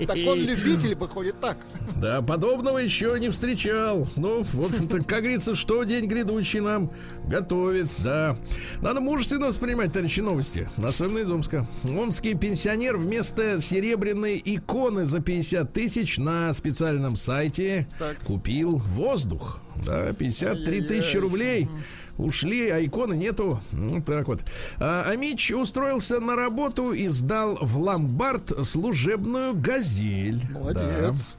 Так он любитель выходит так. Да, подобного еще не встречал. Ну, в общем-то, как говорится, что день грядущий нам готовит, да. Надо мужественно воспринимать, товарищи, новости. Особенно из Омска. Омский пенсионер вместо серебряной иконы за 50 тысяч на специальном сайте Так. купил воздух. Да, 53 тысячи рублей. Ушли, а иконы нету. Ну, так вот. А, Амич устроился на работу и сдал в ломбард служебную газель. Да. Молодец.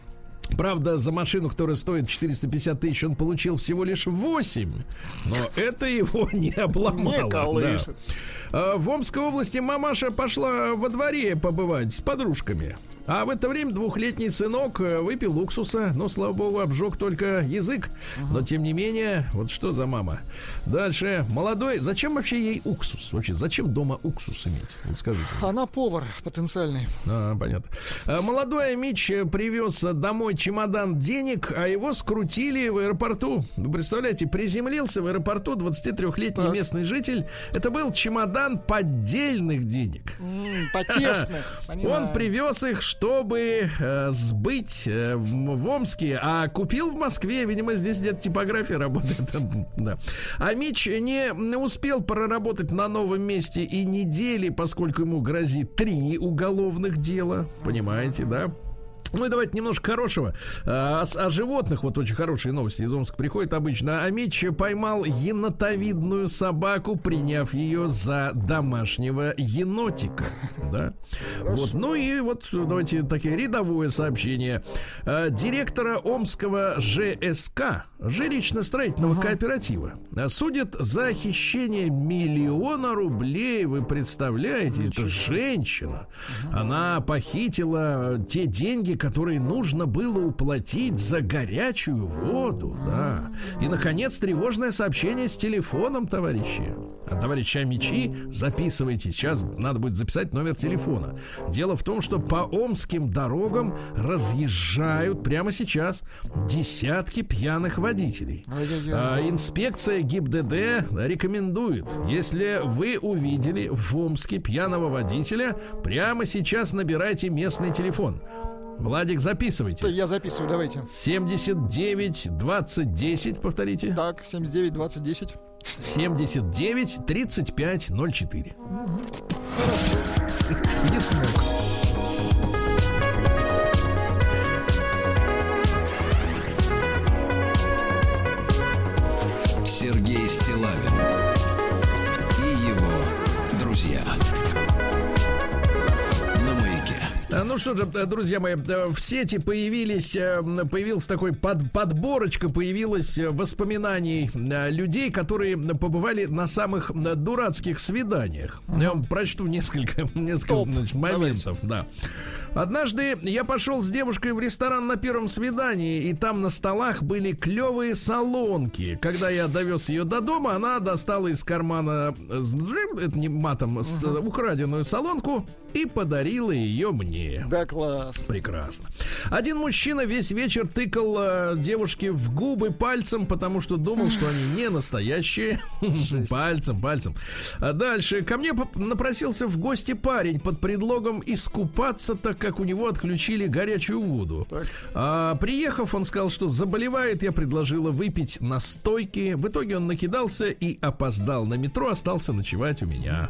Правда, за машину, которая стоит 450 тысяч, он получил всего лишь 8. Но это его не обломало. Не да. колышет. А, В Омской области мамаша пошла во дворе побывать с подружками. А в это время двухлетний сынок э, выпил уксуса, но, слава богу, обжег только язык. Но, тем не менее, вот что за мама. Дальше. Молодой. Зачем вообще ей уксус? Вообще, зачем дома уксус иметь? Вот скажите. Она повар потенциальный. А, понятно. А, Молодой Мич привез домой чемодан денег, а его скрутили в аэропорту. Вы представляете, приземлился в аэропорту 23-летний Так. местный житель. Это был чемодан поддельных денег. М, Потешных. Он привез их, чтобы э, сбыть э, в, в Омске, а купил в Москве. Видимо, здесь где-то типография работает. да. А Мич не успел проработать на новом месте и недели, поскольку ему грозит три уголовных дела. Понимаете, да? Ну и давайте немножко хорошего. А, о животных вот очень хорошие новости из Омска приходят обычно. Амич поймал енотовидную собаку, приняв ее за домашнего енотика. Да? Вот. Ну и вот давайте такие рядовое сообщение. А, Директора Омского ЖСК, жилищно-строительного кооператива, а, судят за хищение миллиона рублей. Вы представляете, это женщина. Она похитила те деньги, которые нужно было уплатить за горячую воду, да. И, наконец, тревожное сообщение с телефоном, товарищи. А, товарищи Амичи, записывайте. Сейчас надо будет записать номер телефона. Дело в том, что по омским дорогам разъезжают прямо сейчас десятки пьяных водителей. А, инспекция ГИБДД рекомендует, если вы увидели в Омске пьяного водителя, прямо сейчас набирайте местный телефон. Владик, записывайте. Я записываю, давайте. 79 20 10, повторите. Так, 79 20 10. 79 35 04. Не смог. Сергей Стилавин Ну что же, э, друзья мои, э, в сети появились, э, появился такой под, подборочка, появилась э, воспоминаний э, людей, которые побывали на самых э, дурацких свиданиях. Я вам прочту несколько, несколько Топ. значит, моментов, да. Однажды я пошел с девушкой в ресторан на первом свидании, и там на столах были клевые солонки. Когда я довез ее до дома, она достала из кармана, э, это не матом, с- украденную солонку и подарила ее мне. Да, класс. Прекрасно. Один мужчина весь вечер тыкал э, девушке в губы пальцем, потому что думал, что они не настоящие. пальцем, пальцем. А дальше. Ко мне напросился в гости парень под предлогом искупаться, так как у него отключили горячую воду. Так. А, приехав, он сказал, что заболевает. Я предложила выпить настойки. В итоге он накидался и опоздал на метро, остался ночевать у меня.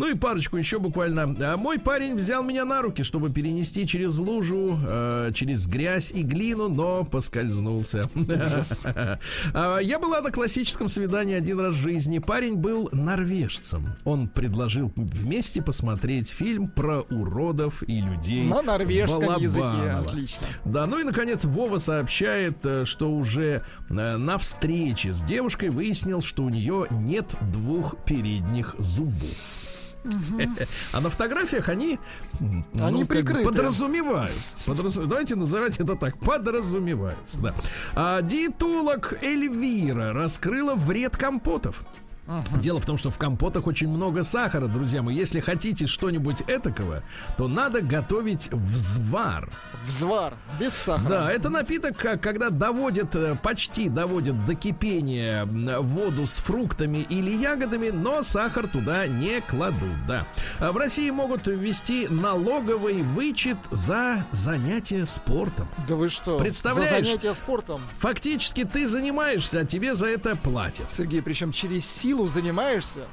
Ну и парочку еще буквально. А мой парень взял меня на руки, чтобы перенести через лужу, э, через грязь и глину, но поскользнулся. А, Я была на классическом свидании один раз в жизни. Парень был норвежцем. Он предложил вместе посмотреть фильм про уродов и людей. На норвежском языке. Балабанова. Отлично. Да, ну и наконец Вова сообщает, э, что уже э, на встрече с девушкой выяснил, что у нее нет двух передних зубов. А на фотографиях они, м, Они бы прикрыты. подразумеваются. Подраз- Давайте называть это так. Подразумеваются. Да. А диетолог Эльвира раскрыла вред компотов. Дело в том, что в компотах очень много сахара, друзья мои. Если хотите что-нибудь этакого, то надо готовить взвар. Взвар. Без сахара. Да, это напиток, как- когда доводят, э, почти доводят до кипения м, воду с фруктами или ягодами, но сахар туда не кладут, да. А В России могут ввести налоговый вычет за занятие спортом. Да вы что? Представляешь? За занятия спортом. Фактически ты занимаешься, а тебе за это платят. Сергей, причем через силу занимаешься.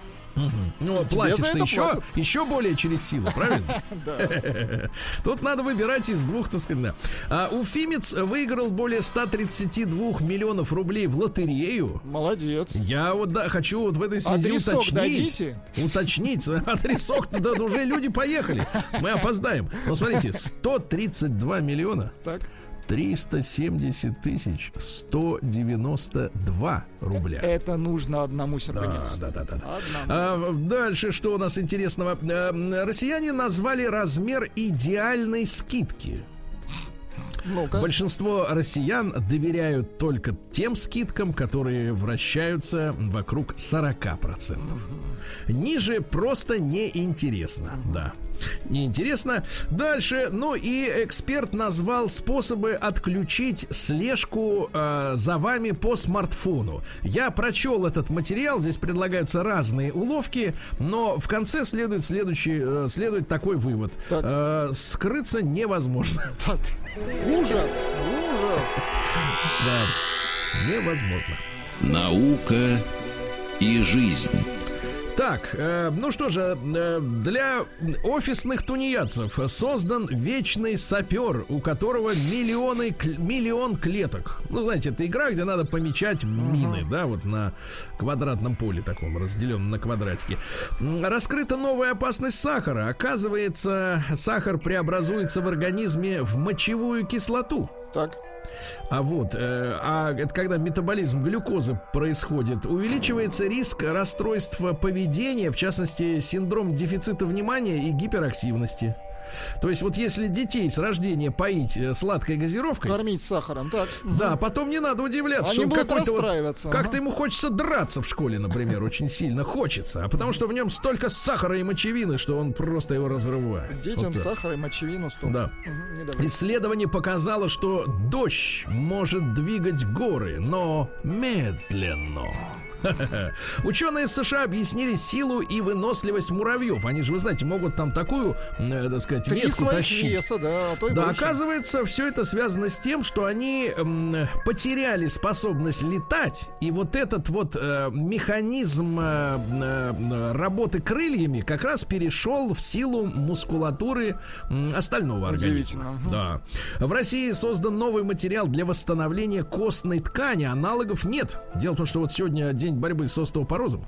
Ну, за платишь ты еще, платят. еще более через силу, правильно? Да. Тут надо выбирать из двух, так сказать. А Уфимец выиграл более 132 миллионов рублей в лотерею. Молодец. Я вот да, хочу вот в этой связи Адресок уточнить. дадите? Уточнить. Адресок, да, уже люди поехали. Мы опоздаем. Но смотрите, 132 миллиона Так. 370 тысяч 192 рубля. Это нужно одному сергунец. Да, да, да, да. Одному. А, дальше что у нас интересного? А, россияне назвали размер идеальной скидки. Ну-ка. Большинство россиян доверяют только тем скидкам, которые вращаются вокруг 40%. Ниже просто неинтересно, да. Неинтересно. Дальше, ну и эксперт назвал способы отключить слежку э, за вами по смартфону. Я прочел этот материал, здесь предлагаются разные уловки, но в конце следует следующий, э, следует такой вывод. Так. Э, скрыться невозможно. Так. Ужас. Ужас. Да, невозможно. Наука и жизнь. Так, э, ну что же, э, для офисных тунеядцев создан вечный сапер, у которого миллионы, кл- миллион клеток. Ну, знаете, это игра, где надо помечать мины, да, вот на квадратном поле таком, разделенном на квадратики. Раскрыта новая опасность сахара. Оказывается, сахар преобразуется в организме в мочевую кислоту. Так. А вот, э, а это когда метаболизм глюкозы происходит, увеличивается риск расстройства поведения, в частности, синдром дефицита внимания и гиперактивности. То есть вот если детей с рождения поить э, сладкой газировкой, Кормить сахаром, так. да, потом не надо удивляться, Они что он будут какой-то вот- как-то ага. ему хочется драться в школе, например, очень сильно хочется, а потому что в нем столько сахара и мочевины, что он просто его разрывает. Детям Вот так. сахар и мочевину стоп. Да. Давай. Исследование показало, что дождь может двигать горы, но медленно. Ученые США объяснили силу и выносливость муравьев. Они же, вы знаете, могут там такую, э, так сказать, Три ветку тащить. веса, да, а Да, оказывается, все это связано с тем, что они м, потеряли способность летать, и вот этот вот э, механизм э, э, работы крыльями как раз перешел в силу мускулатуры м, остального организма. Да. В России создан новый материал для восстановления костной ткани. Аналогов нет. Дело в том, что вот сегодня день борьбы с остеопорозом.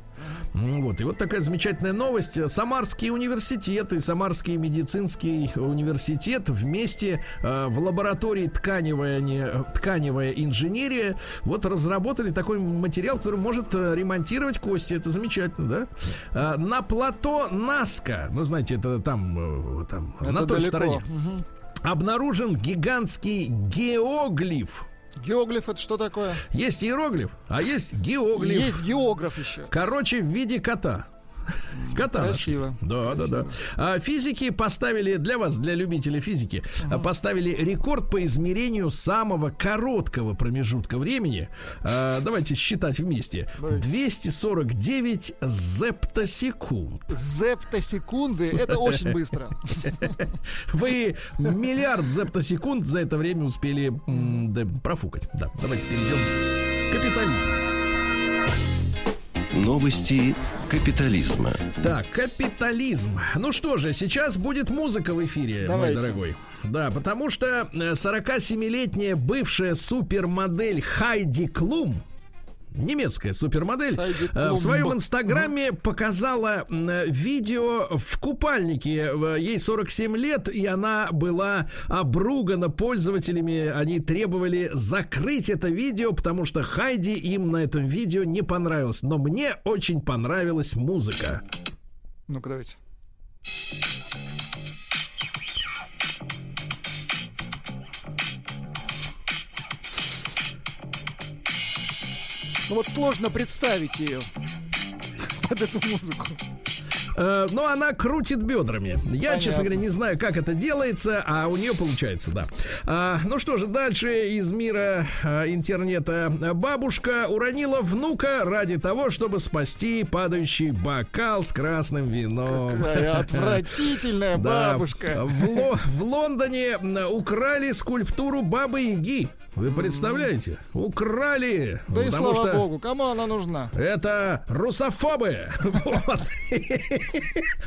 Вот. И вот такая замечательная новость. Самарский университет и Самарский медицинский университет вместе э, в лаборатории тканевая, не- тканевая инженерия вот разработали такой материал, который может э, ремонтировать кости. Это замечательно, да? А, на плато Наска, ну знаете, это там, э, там Это на той далеко. стороне, Мгм. обнаружен гигантский геоглиф. Геоглиф это что такое? Есть иероглиф, а есть геоглиф. Есть географ еще. Короче, в виде кота. Кота. Красиво. Да, да, да. А, физики поставили для вас, для любителей физики, а, поставили рекорд по измерению самого короткого промежутка времени. А, давайте считать вместе. Давайте. 249 зептосекунд. Зептосекунды это очень быстро. Вы миллиард зептосекунд за это время успели профукать. Да, давайте перейдем к капитализму. Новости капитализма. Так, капитализм. Ну что же, сейчас будет музыка в эфире, Давайте. мой дорогой. Да, потому что э, 47-летняя бывшая супермодель Хайди Клум немецкая супермодель э, в своем инстаграме показала э, видео в купальнике. В- Ей 47 лет, и она была обругана пользователями. Они требовали закрыть это видео, потому что Хайди им на этом видео не понравилось. Но мне очень понравилась музыка. Ну-ка давайте. Ну вот сложно представить ее под эту музыку. Э, но она крутит бедрами. Я, Понятно. честно говоря, не знаю, как это делается, а у нее получается, да. А, ну что же, дальше из мира а, интернета. Бабушка уронила внука ради того, чтобы спасти падающий бокал с красным вином. Какая отвратительная Да, бабушка. В, Ло- в Лондоне украли скульптуру Бабы Яги. Вы представляете? Украли. Да и слава что богу, кому она нужна? это русофобы. Вот.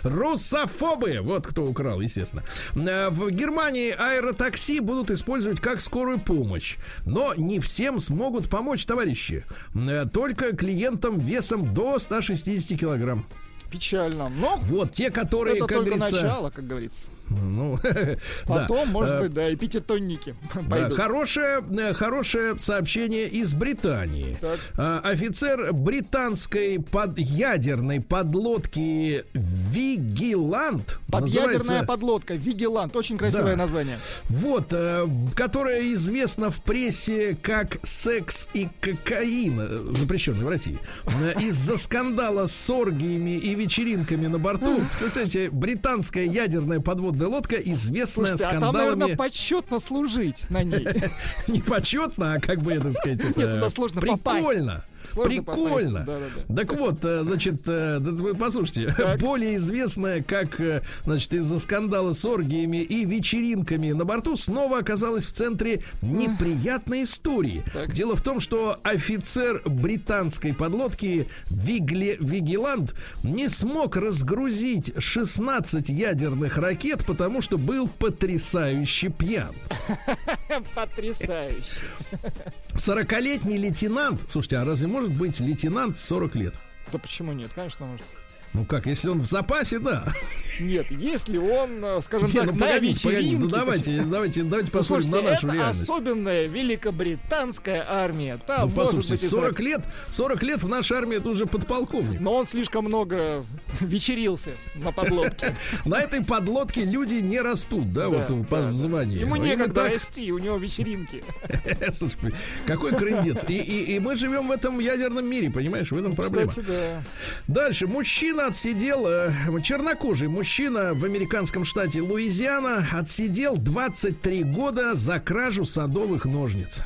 Русофобы. Вот кто украл, естественно. Э, В Германии аэротакси будут использовать как скорую помощь. Но не всем смогут помочь, товарищи. Э, Только клиентам весом до 160 килограмм. Печально. Но Вот те, которые, это как только говорится... начало, как говорится. Ну, да. Потом, может Э, быть, да, и пятитонники Да, пойдут. хорошее, э, хорошее сообщение из Британии. Так. А, Офицер британской под ядерной подлодки Вигилант. Подъядерная называется- подлодка, Вигелант. Очень красивое Да. название. Вот, э, которая известна в прессе как секс и кокаин, э, запрещенный в России. Э, Из-за скандала с оргиями и вечеринками на борту. Кстати, британская ядерная подводная лодка, известная Слушайте, а там, скандалами... наверное, почетно служить на ней. не почетно, а как бы это сказать, Нет, туда сложно прикольно. Сложно Прикольно. Так вот, э, значит, э, вы послушайте, Так. более известная, как, э, значит, из-за скандала с оргиями и вечеринками на борту, снова оказалась в центре неприятной истории. Так. Дело в том, что офицер британской подлодки Вигле, Вигиланд не смог разгрузить 16 ядерных ракет, потому что был потрясающе пьян. Потрясающе. 40-летний лейтенант, слушайте, а разве может быть лейтенант 40 лет? Да почему нет? Конечно, может. Ну как, если он в запасе, да. Нет, если он, э, скажем Не, так, ну погодите, погодите, ну давайте, давайте, давайте Ну, посмотрим слушайте, на нашу это реальность. особенная великобританская армия. Там, Ну, послушайте, быть, и 40 лет, 40 лет в нашей армии это уже подполковник. Но он слишком много вечерился на подлодке. На этой подлодке люди не растут, да, вот по званию. Ему некогда расти, у него вечеринки. Слушай, какой крындец. И, мы живем в этом ядерном мире, понимаешь, в этом проблема. Кстати, да. Дальше. Мужчина отсидел, э, чернокожий мужчина в американском штате Луизиана отсидел 23 года за кражу садовых ножниц.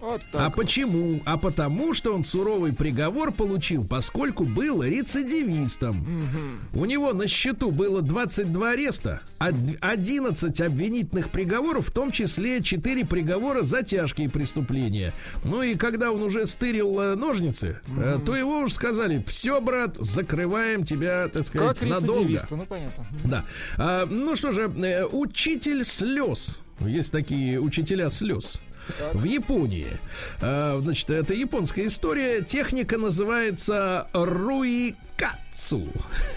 Вот а вот. почему? А потому, что он суровый приговор получил, поскольку был рецидивистом. У него на счету было 22 ареста, а д- 11 обвинительных приговоров, в том числе 4 приговора за тяжкие преступления. Ну и когда он уже стырил э, ножницы, э, то его уже сказали, все, брат, закрываем тебя, так сказать, Как надолго. ну понятно. Да. А, ну что же, э, учитель слез. Есть такие учителя слез. В Японии. А, значит, это японская история. Техника называется руикацу.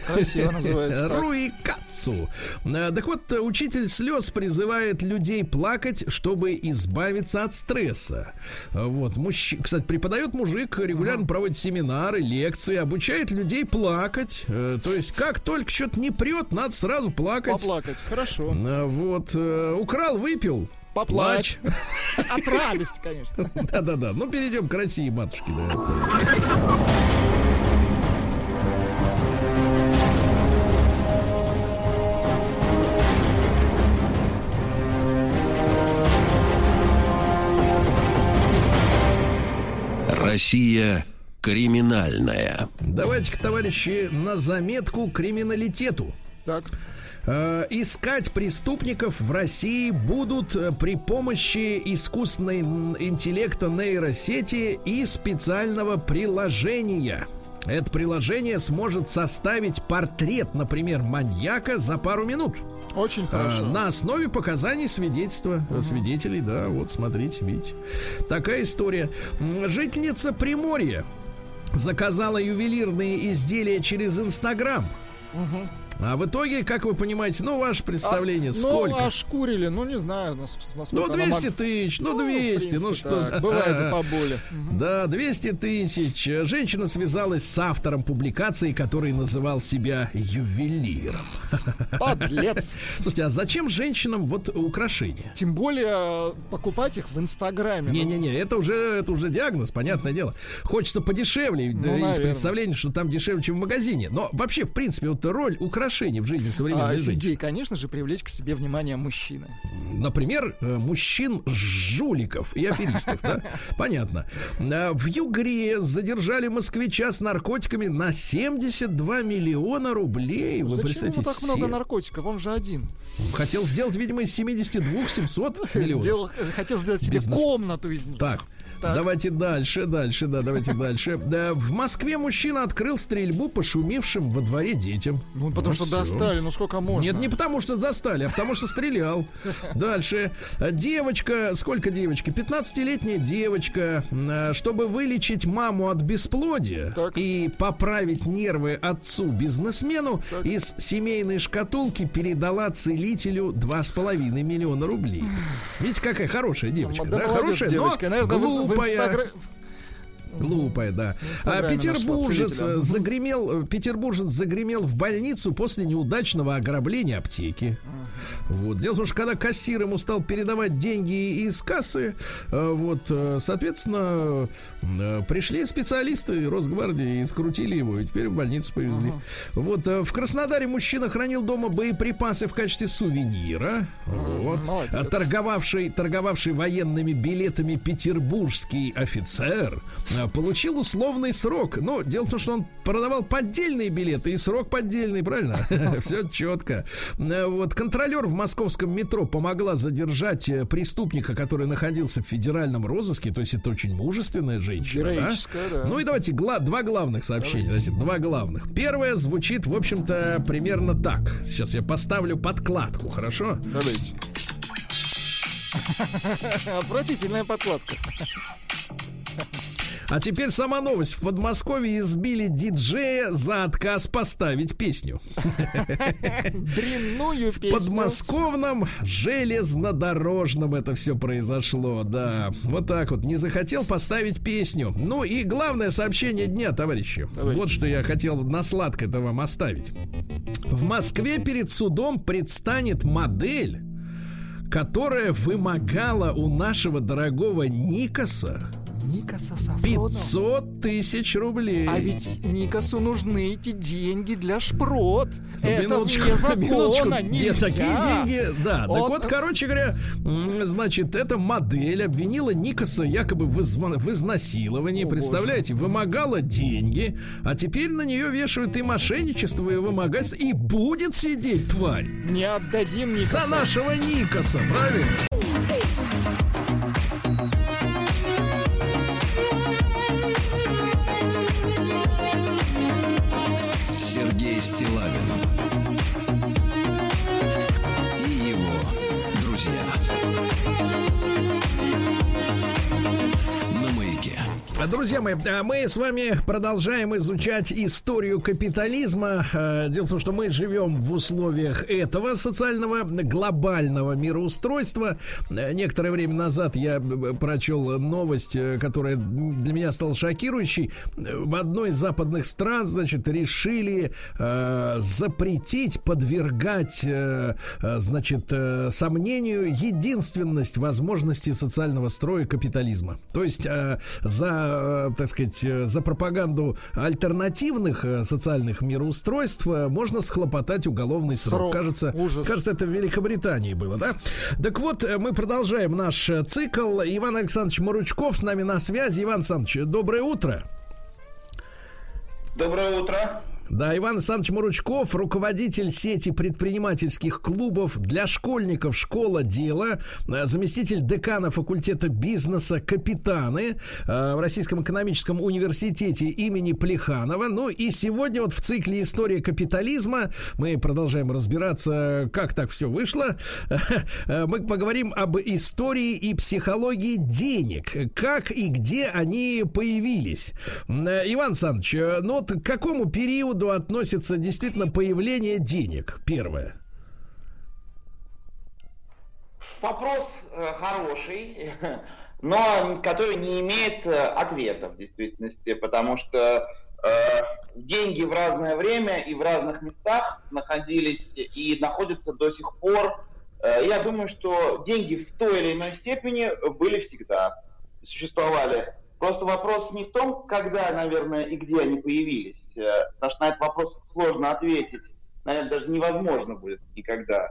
Красиво называется. Руикацу. А, Так вот, э, учитель слез призывает людей плакать, чтобы избавиться от стресса. Вот, мужч... кстати, преподает мужик, регулярно проводит семинары, лекции, обучает людей плакать. Э, То есть, как только что-то не прет, надо сразу плакать. Поплакать. Хорошо. Вот, э, украл, выпил. Поплачь. От радости, конечно. Да-да-да. Ну, перейдем к России, матушки. Россия криминальная. Давайте-ка, товарищи, на заметку криминалитету. Так. Э, искать преступников в России будут э, при помощи искусственной н- интеллекта нейросети и специального приложения. Это приложение сможет составить портрет, например, маньяка за пару минут. Очень Э, хорошо. На основе показаний свидетельства э, свидетелей, да, вот смотрите, видите. Такая история. Жительница Приморья заказала ювелирные изделия через Инстаграм. А в итоге, как вы понимаете, ну, ваше представление, А, сколько? Ну, ошкурили, ну, не знаю, нас- Ну, насколько она 200 мог- тысяч, ну, в 200, ну принципе, что. так, Бывает и поболее. Да, 200 тысяч. Женщина связалась с автором публикации, который называл себя ювелиром. Подлец. Слушайте, а зачем женщинам вот украшения? Тем более э, покупать их в Инстаграме. Ну, Не-не-не, это уже, это уже диагноз, понятное дело. Хочется подешевле, да, из представления, что там дешевле, чем в магазине. Но вообще, в принципе, вот роль украшений в жизни современной А, женщины. Сергей, конечно же, привлечь к себе внимание мужчины. Например, э, мужчин-жуликов и аферистов, да? Понятно. Э, В Югре задержали москвича с наркотиками на 72 миллиона рублей. Вы Зачем представляете, ему так много наркотиков? Он же один. Хотел сделать, видимо, из 72 700 миллионов. Сделал- хотел сделать себе Бизнес. комнату из них. Так, Так. давайте дальше, дальше, да, давайте дальше. Да, в Москве мужчина открыл стрельбу по шумевшим во дворе детям. Ну, потому что всё. достали, ну сколько можно. Нет, не потому что застали, а потому что стрелял. Дальше. Девочка, сколько девочки? 15-летняя девочка, э, чтобы вылечить маму от бесплодия Так. и поправить нервы отцу-бизнесмену, Так. из семейной шкатулки передала целителю 2,5 миллиона рублей. Видите, какая хорошая девочка, Да да? Хорошая, девочка. но Наверное, в- в глупая. Инстагра- Глупая, да. А петербуржец загремел, петербуржец загремел в больницу после неудачного ограбления аптеки. Вот. Дело в том, что когда кассир ему стал передавать деньги из кассы, э, вот, э, соответственно, э, пришли специалисты Росгвардии и скрутили его, и теперь в больницу повезли. Вот. э, В Краснодаре мужчина хранил дома боеприпасы в качестве сувенира. Вот. молодец. Торговавший, торговавший военными билетами петербургский офицер получил условный срок. Но дело в том, что он продавал поддельные билеты, и срок поддельный, правильно? Все четко. А, Вот контролер в московском метро помогла задержать э, преступника, который находился в федеральном розыске. То есть это очень мужественная женщина. да? Да. Ну и давайте гла- два главных сообщения. Давайте, два главных. Первое звучит, в общем-то, примерно так. Сейчас я поставлю подкладку, хорошо? Давайте. Отвратительная подкладка. А теперь сама новость. В Подмосковье избили диджея за отказ поставить песню. Дрянную В песню. подмосковном железнодорожном это все произошло, да. Вот так вот. Не захотел поставить песню. Ну и главное сообщение дня, товарищи. Давайте. Вот что я хотел на сладко-то вам оставить. В Москве перед судом предстанет модель, которая вымогала у нашего дорогого Никаса Никаса Сафронова. 500 тысяч рублей. А ведь Никасу нужны эти деньги для шпрот. Ну, Это минуточку, вне закона, минуточку. нельзя. Нет, такие деньги, да. Так Он- вот, короче говоря, значит, эта модель обвинила Никаса якобы в, изва- в изнасиловании, О, представляете, вымогала деньги, а теперь на нее вешают и мошенничество, и вымогательство, и будет сидеть тварь Не отдадим Никасу. за нашего Никаса, правильно? Стилавин Друзья мои, а мы с вами продолжаем изучать историю капитализма. Э, Дело в том, что мы живем в условиях этого социального глобального мироустройства. Э, Некоторое время назад я э, прочел новость, э, которая для меня стала шокирующей. Э, В одной из западных стран, значит, решили э, запретить, подвергать, э, э, значит, э, сомнению единственность возможностей социального строя капитализма. То есть э, за, э, так сказать, э, за пропаганду альтернативных э, социальных мироустройств можно схлопотать уголовный срок. Срок. Кажется, Ужас. кажется, это в Великобритании было, да? Так вот, мы продолжаем наш цикл. Иван Александрович Маручков с нами на связи. Иван Александрович, доброе утро. Доброе утро. Да, Иван Александрович Маручков, руководитель сети предпринимательских клубов для школьников «Школа дела», э, заместитель декана факультета бизнеса «Капитаны» э, в Российском экономическом университете имени Плеханова. Ну и сегодня вот в цикле «История капитализма» мы продолжаем разбираться, как так все вышло. Э, Мы поговорим об истории и психологии денег, как и где они появились. Иван Александрович, ну вот к какому периоду относится действительно появление денег? Первое. Вопрос э, хороший, но который не имеет э, ответа в действительности, потому что э, деньги в разное время и в разных местах находились и находятся до сих пор. Э, я думаю, что деньги в той или иной степени были всегда, существовали. Просто вопрос не в том, когда, наверное, и где они появились, потому что на этот вопрос сложно ответить, наверное, даже невозможно будет никогда.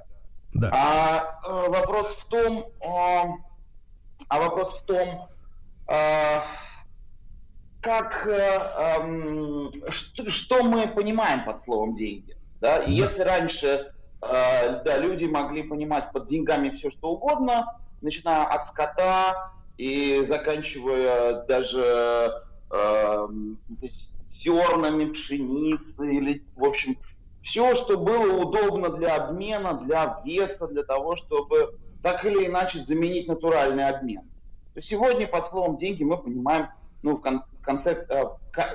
Да. А э, вопрос в том, э, а вопрос в том, э, как, э, эм, что, мы понимаем под словом деньги. Да? И если раньше э, да, люди могли понимать под деньгами все что угодно, начиная от скота и заканчивая даже эм, зернами пшеницы или, в общем, все, что было удобно для обмена, для веса, для того, чтобы так или иначе заменить натуральный обмен. То сегодня под словом деньги мы понимаем, ну, кон- конце- э,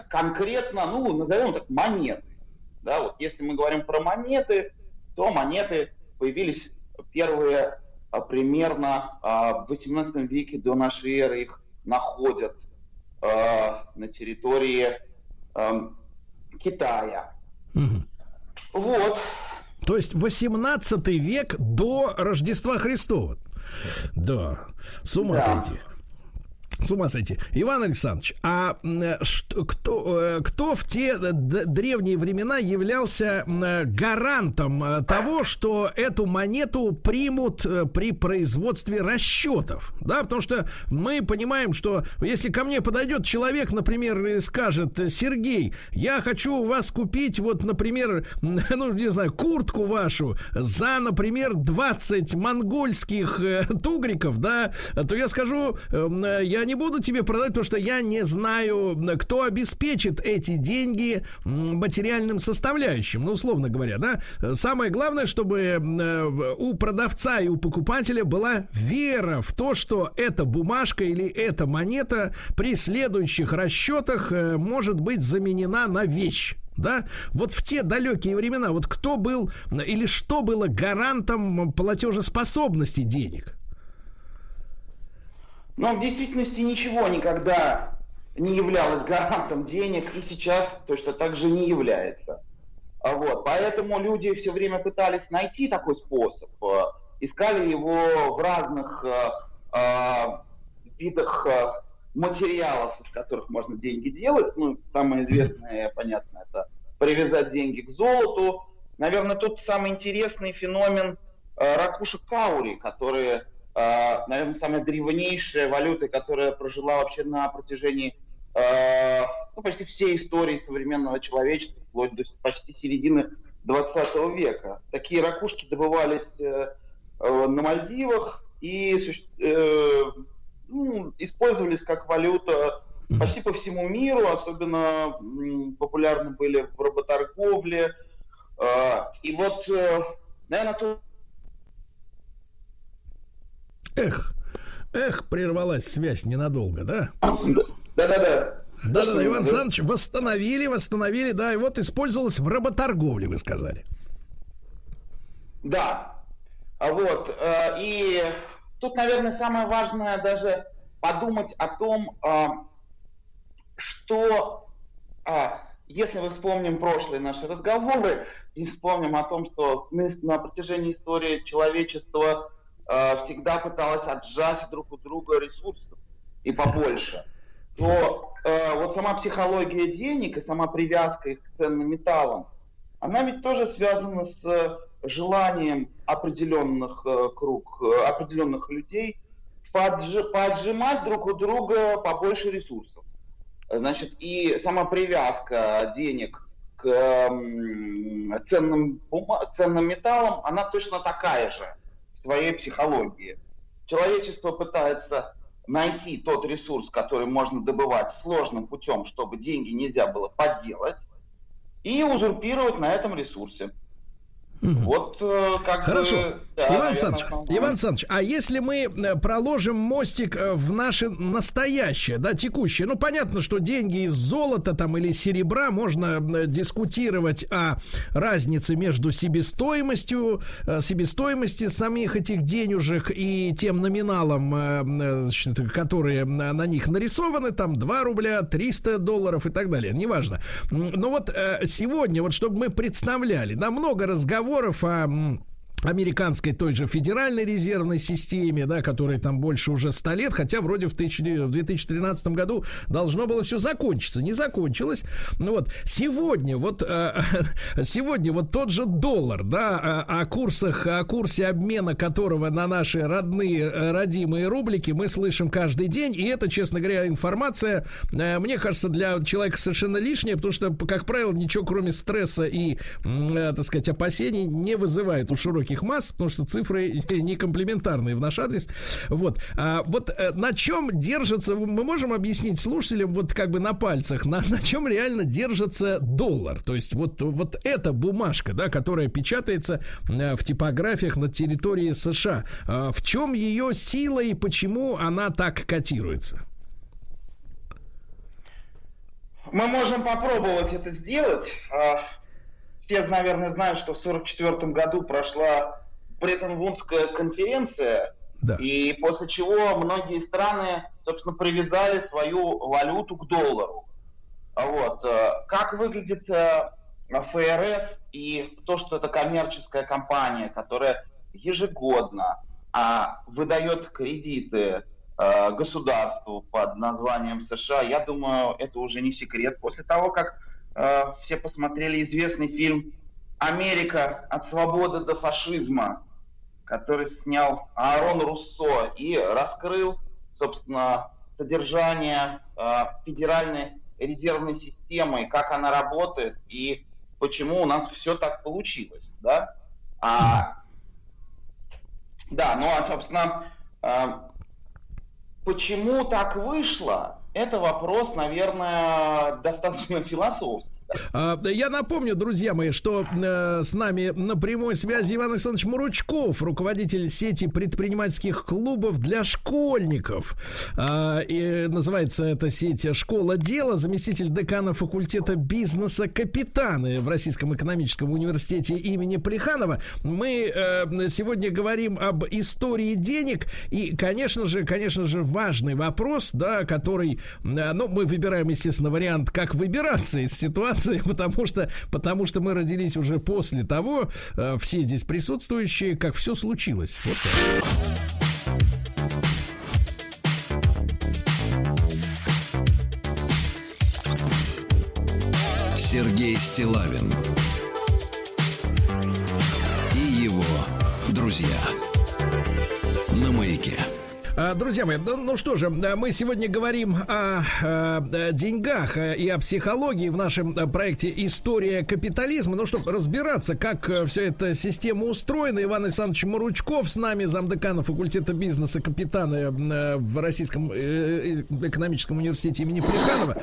конкретно, ну, назовем так, монеты. Да, вот если мы говорим про монеты, то монеты появились первые а, примерно а, в 18 веке до нашей эры их находят а, на территории ам, Китая. Мгм. Вот. То есть 18 век до Рождества Христова. Да, с ума Да. сойти. С ума сойти. Иван Александрович, а м, э, что, кто, э, кто в те д- древние времена являлся э, гарантом э, того, что эту монету примут э, при производстве расчетов? Да, потому что мы понимаем, что если ко мне подойдет человек, например, и скажет, Сергей, я хочу у вас купить, вот, например, ну, не знаю, куртку вашу за, например, 20 монгольских э, тугриков, да, то я скажу, э, я не буду тебе продать, потому что я не знаю, кто обеспечит эти деньги материальным составляющим. Ну, условно говоря, да. Самое главное, чтобы э, у продавца и у покупателя была вера в то, что эта бумажка или эта монета при следующих расчетах э, может быть заменена на вещь да, вот в те далекие времена, вот кто был или что было гарантом платежеспособности денег? Но в действительности ничего никогда не являлось гарантом денег и сейчас точно так же не является. А вот, поэтому люди все время пытались найти такой способ, э, искали его в разных э, э, видах э, материалов, из которых можно деньги делать. Ну, самое известное, понятно, это привязать деньги к золоту. Наверное, тут самый интересный феномен э, ракушек каури, которые наверное, самая древнейшая валюта, которая прожила вообще на протяжении э, ну, почти всей истории современного человечества, вплоть до почти середины 20 века. Такие ракушки добывались э, на Мальдивах и ну, использовались как валюта почти по всему миру, особенно популярны были в работорговле. И вот, наверное, Эх, эх, прервалась связь ненадолго, да? Да-да-да. Да-да-да, Иван Александрович, восстановили, восстановили, да, и вот использовалось в работорговле, вы сказали. Да. А вот, э, и тут, наверное, самое важное даже подумать о том, э, что, э, если мы вспомним прошлые наши разговоры и вспомним о том, что на протяжении истории человечества Э, всегда пыталась отжать друг у друга ресурсов и побольше, то э, вот сама психология денег и сама привязка их к ценным металлам, она ведь тоже связана с желанием определенных э, круг, э, определенных людей поджи, поджимать друг у друга побольше ресурсов. Значит, и сама привязка денег к э, ценным, ценным металлам, она точно такая же своей психологии. Человечество пытается найти тот ресурс, который можно добывать сложным путем, чтобы деньги нельзя было подделать, и узурпировать на этом ресурсе. Вот э, как Хорошо. Бы, да, Иван Александрович, Иван Александрович, а если мы э, проложим мостик э, в наше настоящее, да, текущее, ну, понятно, что деньги из золота там или серебра можно дискутировать о разнице между себестоимостью, себестоимости самих этих денежек и тем номиналом, которые на них нарисованы, там 2 рубля, 300 долларов и так далее, неважно. Но вот сегодня, вот чтобы мы представляли, да, много разговоров разговоров о американской той же федеральной резервной системе, да, которой там больше уже 100 лет, хотя вроде в, тысяч, в 2013 году должно было все закончиться. Не закончилось. Ну вот, сегодня вот, э, сегодня вот тот же доллар, да, о, о курсах, о курсе обмена которого на наши родные, э, родимые рублики мы слышим каждый день, и это, честно говоря, информация, э, мне кажется, для человека совершенно лишняя, потому что, как правило, ничего кроме стресса и, э, так сказать, опасений не вызывает у широких широких масс, потому что цифры не комплементарные в наш адрес. Вот. А вот э, на чем держится, мы можем объяснить слушателям вот как бы на пальцах, на, на чем реально держится доллар. То есть вот, вот эта бумажка, да, которая печатается э, в типографиях на территории США. А в чем ее сила и почему она так котируется? Мы можем попробовать это сделать. А, все, наверное, знают, что в 1944 году прошла Бреттон-Вудская конференция, да. и после чего многие страны, собственно, привязали свою валюту к доллару. Вот. Э, как выглядит э, ФРС и то, что это коммерческая компания, которая ежегодно а, выдает кредиты а, государству под названием США, я думаю, это уже не секрет. После того, как все посмотрели известный фильм «Америка от свободы до фашизма», который снял Аарон Руссо и раскрыл, собственно, содержание э, федеральной резервной системы, как она работает и почему у нас все так получилось, да? А, да, ну а, собственно, э, почему так вышло, это вопрос, наверное, достаточно философский. А, я напомню, друзья мои, что э, с нами на прямой связи Иван Александрович Муручков, руководитель сети предпринимательских клубов для школьников. А, и называется эта сеть «Школа дела», заместитель декана факультета бизнеса «Капитаны» в Российском экономическом университете имени Плеханова. Мы э, сегодня говорим об истории денег и, конечно же, конечно же, важный вопрос, да, который, э, ну, мы выбираем, естественно, вариант, как выбираться из ситуации, потому что, потому что мы родились уже после того, э, все здесь присутствующие, как все случилось. Вот так. Сергей Стилавин и его друзья на маяке. А, Друзья мои, ну, ну что же, а, мы сегодня говорим о, о деньгах а, и о психологии в нашем проекте «История капитализма». Ну, чтобы разбираться, как вся эта система устроена, Иван Александрович Маручков с нами, замдекана факультета бизнеса капитана в Российском э, экономическом университете имени Плеханова.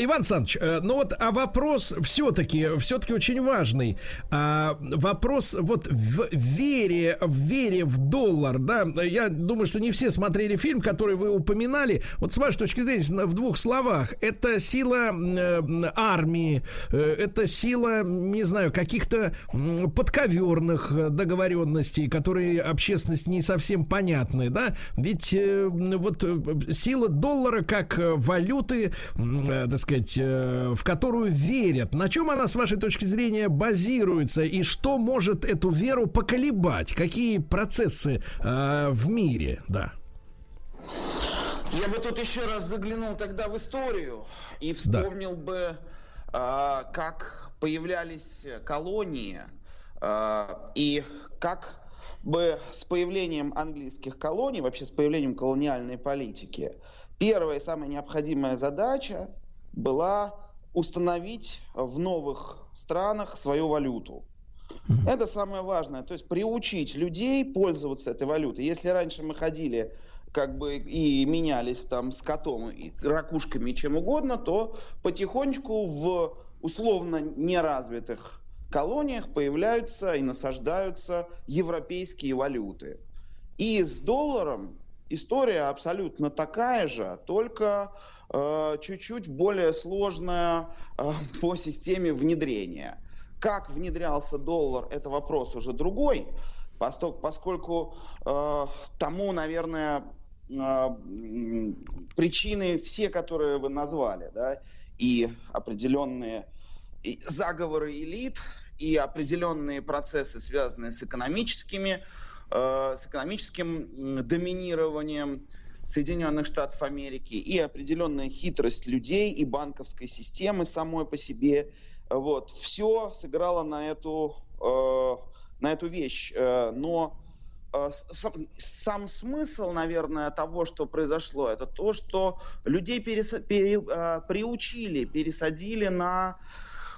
Иван Александрович, э, ну вот, а вопрос все-таки, все-таки очень важный. А, вопрос вот в вере, в вере в доллар, да, я думаю, что не все смотрели фильм, который вы упоминали. Вот с вашей точки зрения, в двух словах, это сила э, армии, э, это сила, не знаю, каких-то м, подковерных договоренностей, которые общественности не совсем понятны, да? Ведь э, вот э, сила доллара как э, валюты, э, так сказать, э, в которую верят. На чем она, с вашей точки зрения, базируется и что может эту веру поколебать? Какие процессы э, в мире, да? Я бы тут еще раз заглянул тогда в историю и вспомнил бы, а, как появлялись колонии а, и как бы с появлением английских колоний, вообще с появлением колониальной политики, первая и самая необходимая задача была установить в новых странах свою валюту. Это самое важное, то есть приучить людей пользоваться этой валютой. Если раньше мы ходили как бы и менялись там с котом, и ракушками, чем угодно, то потихонечку в условно неразвитых колониях появляются и насаждаются европейские валюты. И с долларом история абсолютно такая же, только э, чуть-чуть более сложная э, по системе внедрения. Как внедрялся доллар, это вопрос уже другой, поскольку э, тому, наверное, причины все, которые вы назвали, да, и определенные заговоры элит, и определенные процессы, связанные с экономическими, э, с экономическим доминированием Соединенных Штатов Америки, и определенная хитрость людей и банковской системы самой по себе. Вот. Все сыграло на эту, э, на эту вещь. Э, но сам, сам смысл, наверное, того, что произошло, это то, что людей перес, пере, э, приучили, пересадили на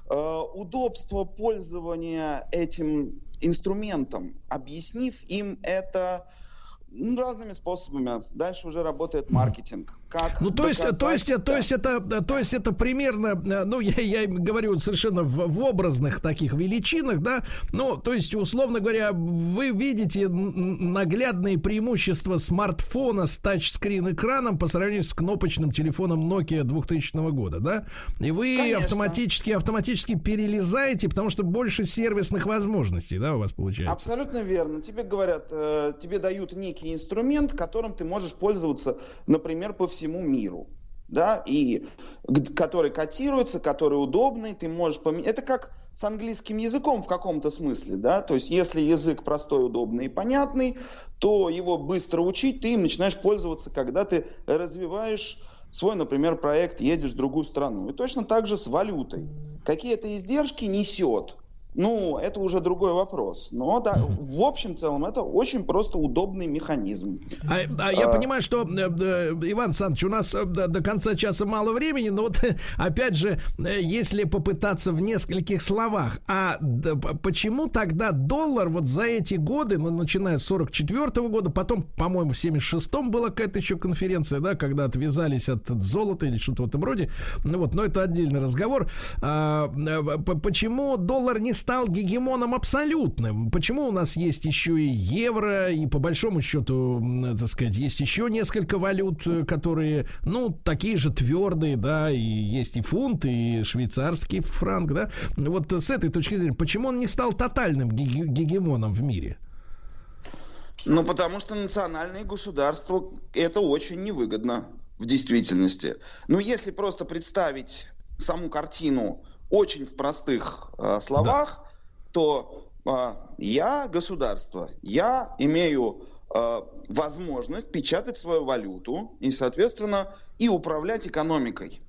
э, удобство пользования этим инструментом, объяснив им это ну, разными способами. Дальше уже работает маркетинг. Как ну, то есть, то есть, да. то есть это, то есть это примерно, э, ну, я, я говорю совершенно в, в образных таких величинах, да, ну, то есть, условно говоря, вы видите наглядные преимущества смартфона с тачскрин экраном по сравнению с кнопочным телефоном Nokia 2000 года, да, и вы Конечно. автоматически, автоматически перелезаете, потому что больше сервисных возможностей, да, у вас получается. Абсолютно верно. Тебе говорят, э, тебе дают некий инструмент, которым ты можешь пользоваться, например, по всему миру, да, и который котируется, который удобный, ты можешь поменять. Это как с английским языком в каком-то смысле, да, то есть если язык простой, удобный и понятный, то его быстро учить, ты им начинаешь пользоваться, когда ты развиваешь свой, например, проект, едешь в другую страну. И точно так же с валютой. Какие-то издержки несет ну, это уже другой вопрос. Но да, в общем целом это очень просто удобный механизм. А, а я А. понимаю, что, э, э, Иван Александрович, у нас э, до, до конца часа мало времени, но вот опять же, если попытаться в нескольких словах, а почему тогда доллар вот за эти годы, ну, начиная с 44 года, потом, по-моему, в 76-м была какая-то еще конференция, да, когда отвязались от золота или что-то в этом роде, ну вот, но это отдельный разговор. А, почему доллар не стал гегемоном абсолютным? Почему у нас есть еще и евро, и по большому счету, так сказать, есть еще несколько валют, э, которые, ну, такие же твердые, да, и есть и фунт, и швейцарский франк, да. Вот с этой точки зрения, почему он не стал тотальным геге- гегемоном в мире? Ну, потому что национальные государства это очень невыгодно в действительности. Ну, если просто представить саму картину очень в простых э, словах, то э, я государство, я имею э, возможность печатать свою валюту и, соответственно, и управлять экономикой.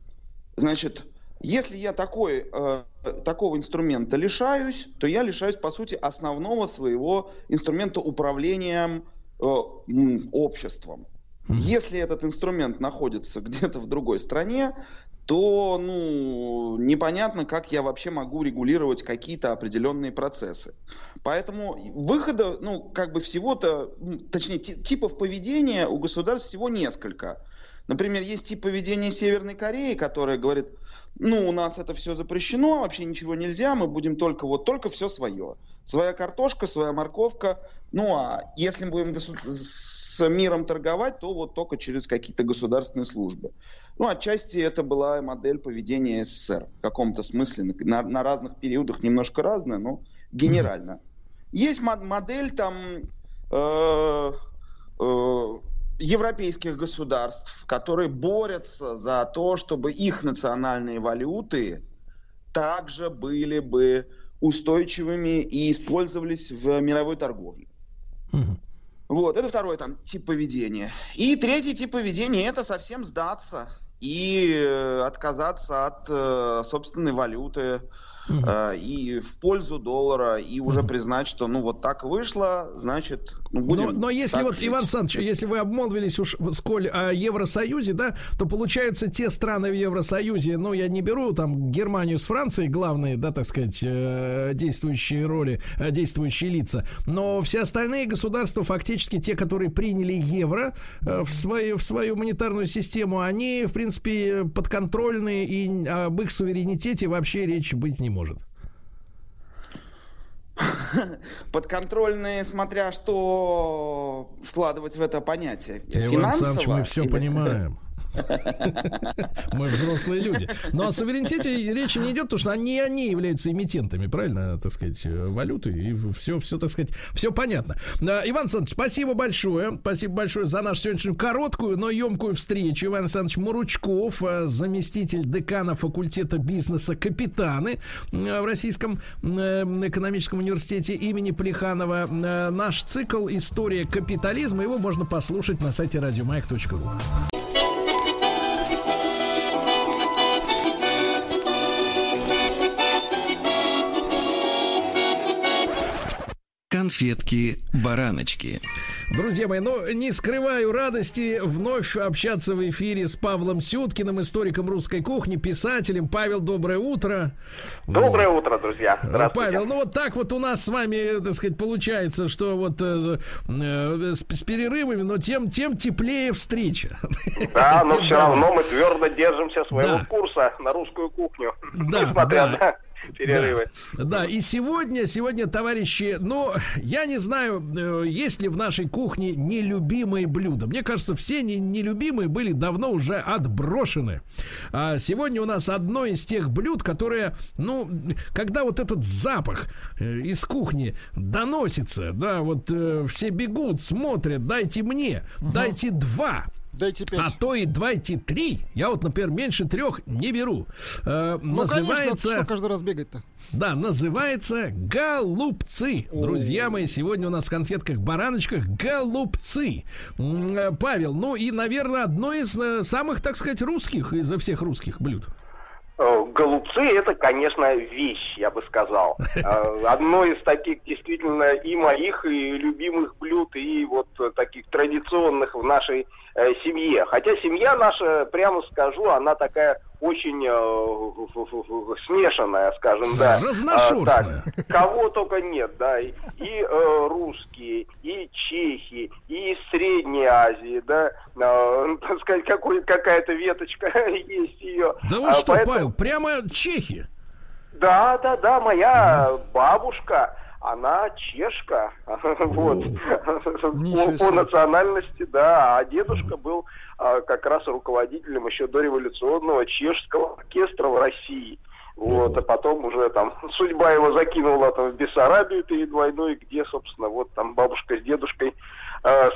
Значит, если я такой, э, такого инструмента лишаюсь, то я лишаюсь, по сути, основного своего инструмента управления э, обществом. Если этот инструмент находится где-то в другой стране, то ну, непонятно, как я вообще могу регулировать какие-то определенные процессы. Поэтому выхода, ну, как бы всего-то, точнее, ти- типов поведения у государств всего несколько. Например, есть тип поведения Северной Кореи, которая говорит, ну, у нас это все запрещено, вообще ничего нельзя, мы будем только вот только все свое. Своя картошка, своя морковка. Ну, а если мы будем с миром торговать, то вот только через какие-то государственные службы. Ну, отчасти это была модель поведения СССР в каком-то смысле. На, на разных периодах немножко разная, но генерально. Есть мо- модель там э, э, европейских государств, которые борются за то, чтобы их национальные валюты также были бы устойчивыми и использовались в мировой торговле. Вот, это второй там тип поведения. И третий тип поведения это совсем сдаться и э, отказаться от э, собственной валюты э, и в пользу доллара и уже признать, что ну вот так вышло, значит, будем но, но если вот, жить. Иван Александрович, если вы обмолвились уж сколь о Евросоюзе, да, то получаются те страны в Евросоюзе, ну, я не беру там Германию с Францией, главные, да, так сказать, э, действующие роли, э, действующие лица, но все остальные государства, фактически те, которые приняли евро э, в, свою, в свою монетарную систему, они, в принципе, подконтрольны, и об их суверенитете вообще речи быть не может. подконтрольные, смотря что вкладывать в это понятие. Иван Финансово мы все или- понимаем. Мы взрослые люди. Но о суверенитете речи не идет, потому что они, они являются эмитентами, правильно, так сказать, валюты. И все, все, так сказать, все понятно. Иван Александрович, спасибо большое. Спасибо большое за нашу сегодняшнюю короткую, но емкую встречу. Иван Александрович Муручков, э, заместитель декана факультета бизнеса «Капитаны» э, в Российском э, экономическом университете имени Плеханова. Наш цикл «История капитализма». Его можно послушать на сайте радиомаяк.ру. Конфетки-бараночки. Друзья мои, ну, не скрываю радости вновь общаться в эфире с Павлом Сюткиным, историком русской кухни, писателем. Павел, доброе утро. Доброе утро, друзья. Вот. Здравствуйте. Павел, ну вот так вот у нас с вами, так сказать, получается, что вот э, э, с, с перерывами, но тем, тем теплее встреча. Да, но все равно мы твердо держимся своего Да. курса на русскую кухню. Да, Несмотря да. Перерывы. Да, да, и сегодня, сегодня, товарищи, ну, я не знаю, э, есть ли в нашей кухне нелюбимые блюда. Мне кажется, все не- нелюбимые были давно уже отброшены. А сегодня у нас одно из тех блюд, которое, ну, когда вот этот запах э, из кухни доносится, да, вот э, все бегут, смотрят, дайте мне, дайте два. Дайте пять. А то и давайте три. Я вот, например, меньше трех не беру. Э, ну, конечно, называется... что каждый раз бегать-то? Да, называется голубцы. Друзья мои, сегодня у нас в конфетках-бараночках голубцы. Э, Павел, ну и, наверное, одно из э, самых, так сказать, русских изо всех русских блюд. Э, Голубцы это, конечно, вещь, я бы сказал. Э, Одно из таких действительно и моих, и любимых блюд, и вот таких традиционных в нашей э, семье. Хотя семья наша, прямо скажу, она такая очень э, смешанная, скажем, да. Разношерстная. А, так, кого только нет, да. И, и, э, русские, и чехи, и из Средней Азии, да. Э, так сказать, какой, какая-то веточка есть ее. Да вы А, что, поэтому- Павел, прямо чехи. да, да, да, моя бабушка, она чешка, вот, по, по национальности, да, а дедушка был а, как раз руководителем еще дореволюционного чешского оркестра в России. Вот, а потом уже там судьба его закинула там в Бессарабию перед войной, где, собственно, вот там бабушка с дедушкой,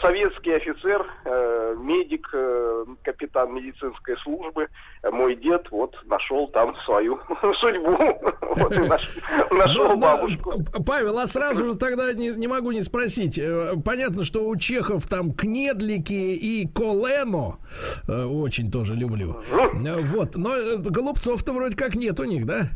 советский офицер, э, медик, э, капитан медицинской службы, э, мой дед вот нашел там свою судьбу, вот и наш- нашел Ну, бабушку. Павел, а сразу же тогда не, не могу не спросить. Э, Понятно, что у чехов там кнедлики и колено. Э, Очень тоже люблю. Э, Вот. Но э, голубцов-то вроде как нет у них, да?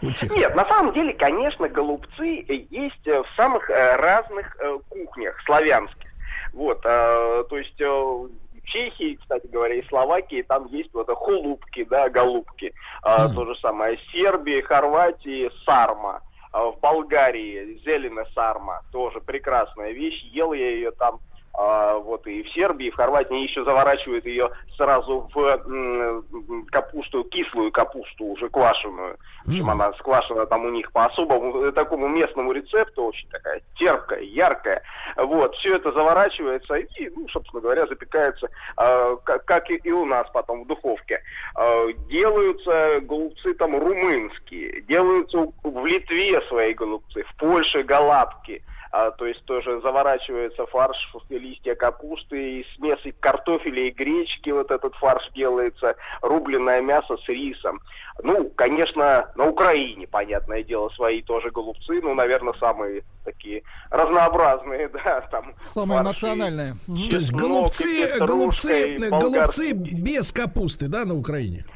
Нет, на самом деле, конечно, голубцы э, есть э, в самых э, разных э, кухнях славянских. Вот, э, то есть э, в Чехии, кстати говоря, и Словакии, там есть вот э, хулупки, да, голубки. А, То же самое. Сербии, Хорватии, сарма. А В Болгарии зеленая сарма, тоже прекрасная вещь. Ел я ее там а, вот и в Сербии, и в Хорватии еще заворачивают ее сразу в капусту, кислую капусту, уже квашеную. В общем, она сквашена там у них по особому, э, такому местному рецепту, очень такая терпкая, яркая. Вот, все это заворачивается и, ну, собственно говоря, запекается, а, как, как и, у нас потом в духовке. А, делаются голубцы там румынские, делаются в Литве свои голубцы, в Польше галатки. А, то есть тоже заворачивается фарш листья капусты, и смеси картофеля и гречки, вот этот фарш делается, рубленое мясо с рисом. Ну, конечно, на Украине, понятное дело, свои тоже голубцы, ну, наверное, самые такие разнообразные, да, там. Самое фарши. национальное. Мгм. То есть Ну, голубцы, петрушка голубцы, и голубцы без капусты, да, на Украине?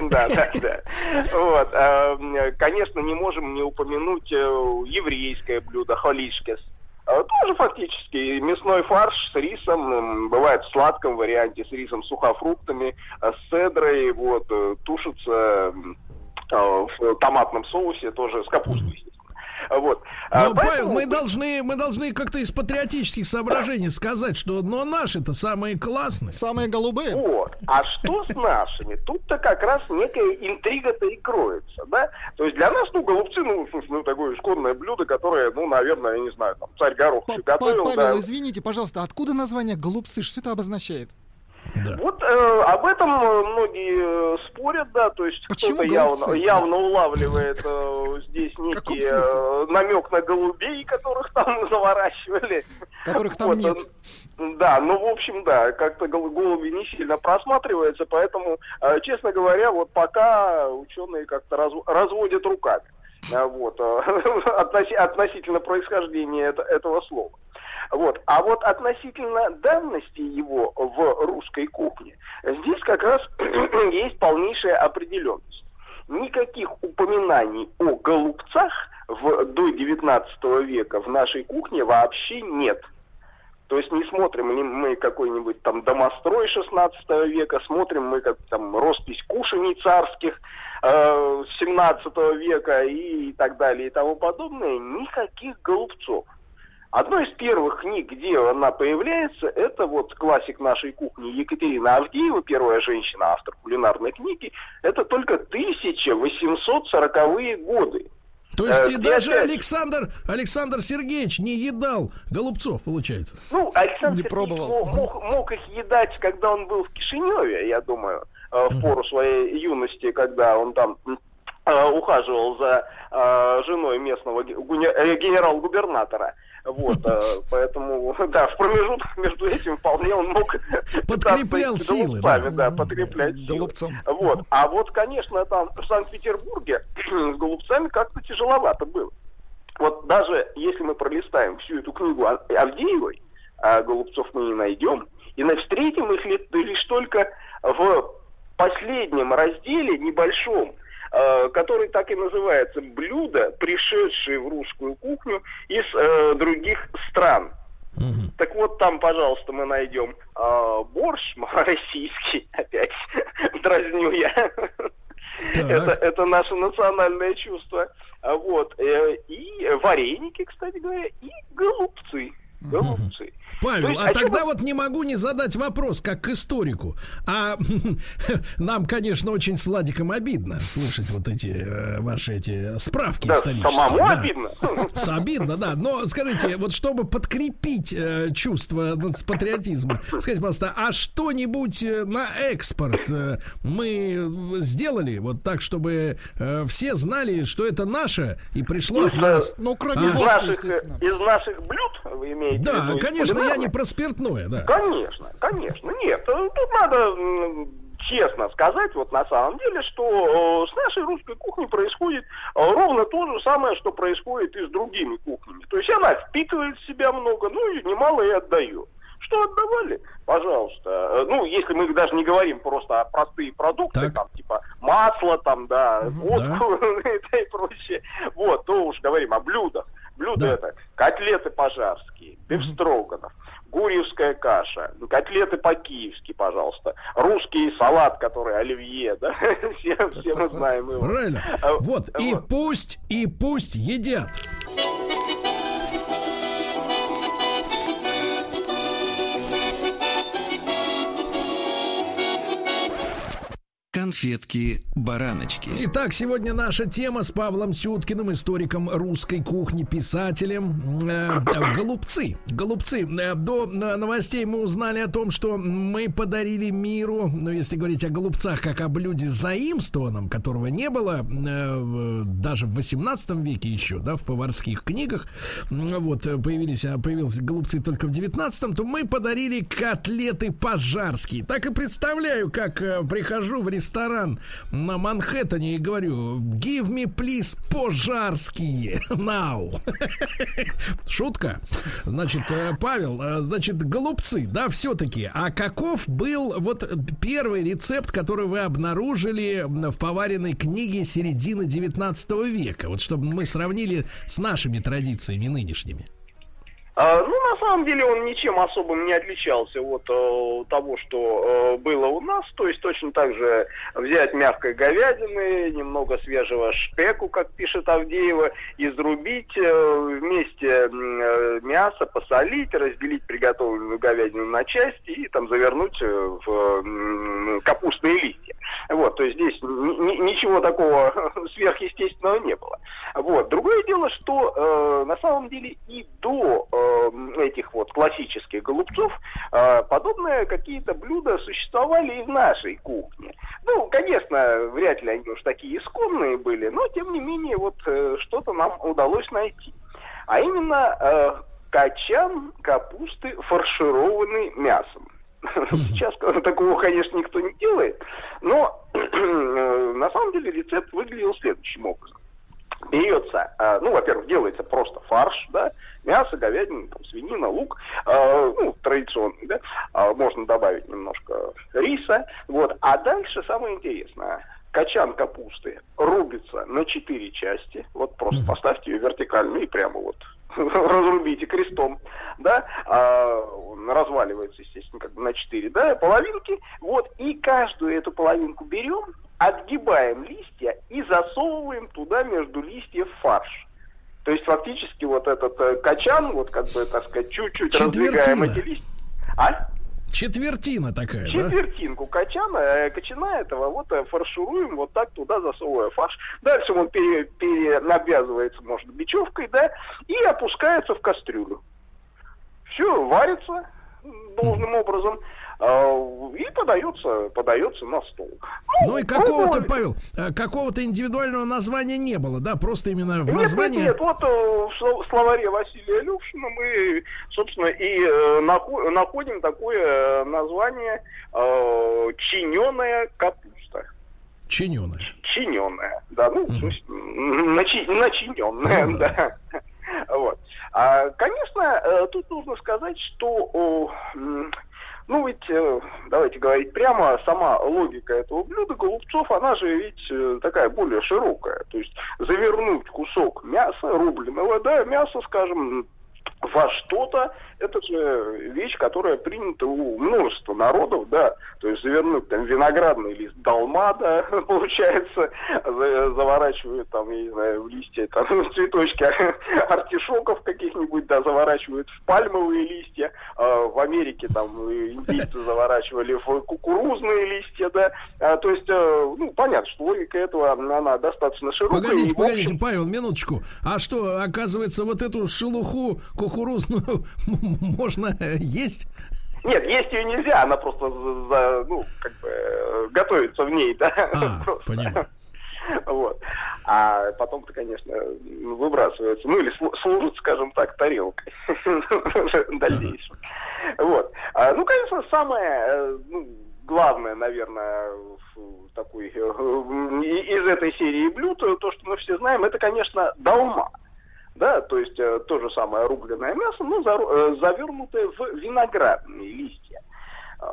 Да, да, да. Вот. а, Конечно, не можем не упомянуть э, еврейское блюдо холишкес. А, Тоже фактически мясной фарш с рисом, бывает в сладком варианте, с рисом, сухофруктами, а, с цедрой, вот, э, тушится а, в томатном соусе, тоже с капустой. Вот. А, Ну, Павел, поэтому- мы должны, мы должны как-то из патриотических соображений сказать, что но наши-то самые классные. Самые голубые. Вот. А что с нашими? Тут-то как раз некая интрига-то и кроется, да? То есть для нас, ну, голубцы, ну, слушай, ну, такое исконное блюдо, которое, ну, наверное, я не знаю, там, царь Горох готовил, Павел, да. извините, пожалуйста, откуда название голубцы? Что это обозначает? Да. Вот э, об этом э, многие э, спорят, да, то есть кто-то явно, явно улавливает э, здесь некий э, намек на голубей, которых там заворачивали. Которых там Вот, нет. э, Да, ну, в общем, да, как-то гол- голуби не сильно просматривается, поэтому, э, честно говоря, вот пока ученые как-то раз- разводят руками. Вот, относи- относительно происхождения это- этого слова. Вот. А вот относительно данности его в русской кухне, здесь как раз есть полнейшая определенность. Никаких упоминаний о голубцах в, до 19 века в нашей кухне вообще нет. То есть не смотрим ли мы какой-нибудь там домострой 16 века, смотрим мы как там роспись кушаний царских э, 17 века и так далее и тому подобное, никаких голубцов. Одной из первых книг, где она появляется, это вот классик нашей кухни Екатерина Авдеева, первая женщина, автор кулинарной книги. Это только 1840-е годы. То есть Э, и даже опять- Александр, Александр Сергеевич не едал голубцов, получается. Ну, Александр Не Сергеевич пробовал. мо- мог, мог их едать, когда он был в Кишиневе, я думаю, э, в пору своей юности, когда он там э, ухаживал за э, женой местного э, генерал-губернатора. Вот, э, поэтому, да, в промежутках между этим вполне он мог Подкреплял силы, да. да, подкреплять силы. Вот. А вот, конечно, там в Санкт-Петербурге с голубцами как-то тяжеловато было. Вот даже если мы пролистаем всю эту книгу Ав- Авдеевой, а голубцов мы не найдем, и на- встретим их ли- лишь только в последнем разделе, небольшом, который так и называется «Блюда, пришедшие в русскую кухню из э, других стран». Так вот там, пожалуйста, мы найдем э, борщ российский, опять дразню я. Это, это наше национальное чувство. Вот. э, И вареники, кстати говоря, и голубцы. Голубцы. Павел, То есть, а чем тогда мы- вот не могу не задать вопрос, как к историку. А нам, конечно, очень с Владиком обидно слушать вот эти э, ваши эти справки Да, исторические. самому да. обидно. С- Обидно, да. Но скажите, вот чтобы подкрепить э, чувство ну, с патриотизма, скажите, пожалуйста, а что-нибудь э, на экспорт э, мы сделали вот так, чтобы э, все знали, что это наше и пришло от Из, нас? Ну, кроме Из водки, наших, естественно. из наших блюд, вы имеете в Да, виду? из конечно, я не про спиртное, да. Конечно, конечно. Нет, э, тут надо честно сказать, вот на самом деле, что э, с нашей русской кухней происходит э, ровно то же самое, что происходит и с другими кухнями. То есть она впитывает в себя много, ну и немало и отдает. Что отдавали? Пожалуйста. Э, Ну, если мы даже не говорим просто о простые продукты, Так. там, типа масло, там, да, водку и прочее, вот, то уж говорим о блюдах. Блюда Да. это котлеты пожарские, бифстроганов, гурьевская каша, котлеты по-киевски, пожалуйста, русский салат, который оливье, да, все, все мы знаем его. Правильно. А, Вот, и пусть, и пусть едят. Конфетки-бараночки. Итак, сегодня наша тема с Павлом Сюткиным, историком русской кухни, писателем. Э, э, голубцы. Голубцы. Э, До э, новостей мы узнали о том, что мы подарили миру, ну, если говорить о голубцах, как о блюде заимствованном, которого не было э, даже в 18 веке еще, да, в поварских книгах. Вот, появились, а появились голубцы только в 19 то мы подарили котлеты пожарские. Так и представляю, как прихожу в ресторан на Манхэттене и говорю, give me please пожарские now. Шутка. Значит, э, Павел, э, значит, голубцы, да, все-таки. А каков был вот первый рецепт, который вы обнаружили в поваренной книге середины 19 века? Вот чтобы мы сравнили с нашими традициями нынешними. А, ну, на самом деле он ничем особым не отличался от э, того, что э, было у нас. То есть точно так же взять мягкой говядины, немного свежего шпеку, как пишет Авдеева, изрубить э, вместе э, мясо, посолить, разделить приготовленную говядину на части и там завернуть э, в капустные листья. Вот, то есть здесь ни- ни- ничего такого сверхъестественного не было. Вот. Другое дело, что э, на самом деле и до э, этих вот классических голубцов э, подобные какие-то блюда существовали и в нашей кухне. Ну, конечно, вряд ли они уж такие исконные были, но тем не менее вот э, что-то нам удалось найти. А именно э, качан капусты, фаршированный мясом. Сейчас такого, конечно, никто не делает, но э, на самом деле рецепт выглядел следующим образом. Берется, э, ну, во-первых, делается просто фарш, да, мясо, говядина, там, свинина, лук, э, ну, традиционный, да, А можно добавить немножко риса, вот, а дальше самое интересное. Качан капусты рубится на четыре части, вот просто поставьте ее вертикально и прямо вот разрубите крестом, да, а, разваливается, естественно, как бы на четыре, да, половинки, вот, и каждую эту половинку берем, отгибаем листья и засовываем туда между листьев фарш. То есть фактически вот этот э, качан, вот как бы, так сказать, чуть-чуть раздвигаем эти листья. А? Четвертина такая, да? Четвертинку качана, э, качана этого вот э, фаршируем, вот так туда засовывая фарш. Дальше он пере, перенавязывается, может, бечевкой, да, и опускается в кастрюлю. Все, варится должным образом и подается, подается на стол. Ну и какого-то. Павел, э, какого-то индивидуального названия не было, да? Просто именно в Нет, названии... нет, нет, вот э, в сло- словаре Василия Люшина мы, собственно, и э, нахо- находим такое название чиненая капуста. Чиненая. Чиненная, да, ну, в смысле, начи- начиненная, Ну да. Вот. А, конечно, тут нужно сказать, что Ну ведь, э, давайте говорить прямо, сама логика этого блюда голубцов, она же ведь э, такая более широкая. То есть завернуть кусок мяса, рубленого, да, мяса, скажем, во что-то, это же вещь, которая принята у множества народов, да, то есть завернуть там виноградный лист долмада, получается, за- заворачивают там, я не знаю, в листья, там, цветочки артишоков каких-нибудь, да, заворачивают в пальмовые листья, А в Америке там индейцы заворачивали в кукурузные листья, да, А, то есть, э, ну, понятно, что логика этого, она достаточно широкая. Погодите, и, в общем, погодите, Павел, минуточку. А что, оказывается, вот эту шелуху кукурузную можно есть? Нет, есть ее нельзя, она просто за, ну, как бы э, готовится в ней, да. А, понятно. Вот. А потом-то, конечно, выбрасывается. Ну, или слу- служит, скажем так, тарелкой дальнейшем. Вот. А, Ну, конечно, самое э, ну, главное, наверное, такой, э, из этой серии блюд, то, что мы все знаем, это, конечно, долма. Да, то есть э, то же самое рубленое мясо, но зару- э, завернутое в виноградные листья, э,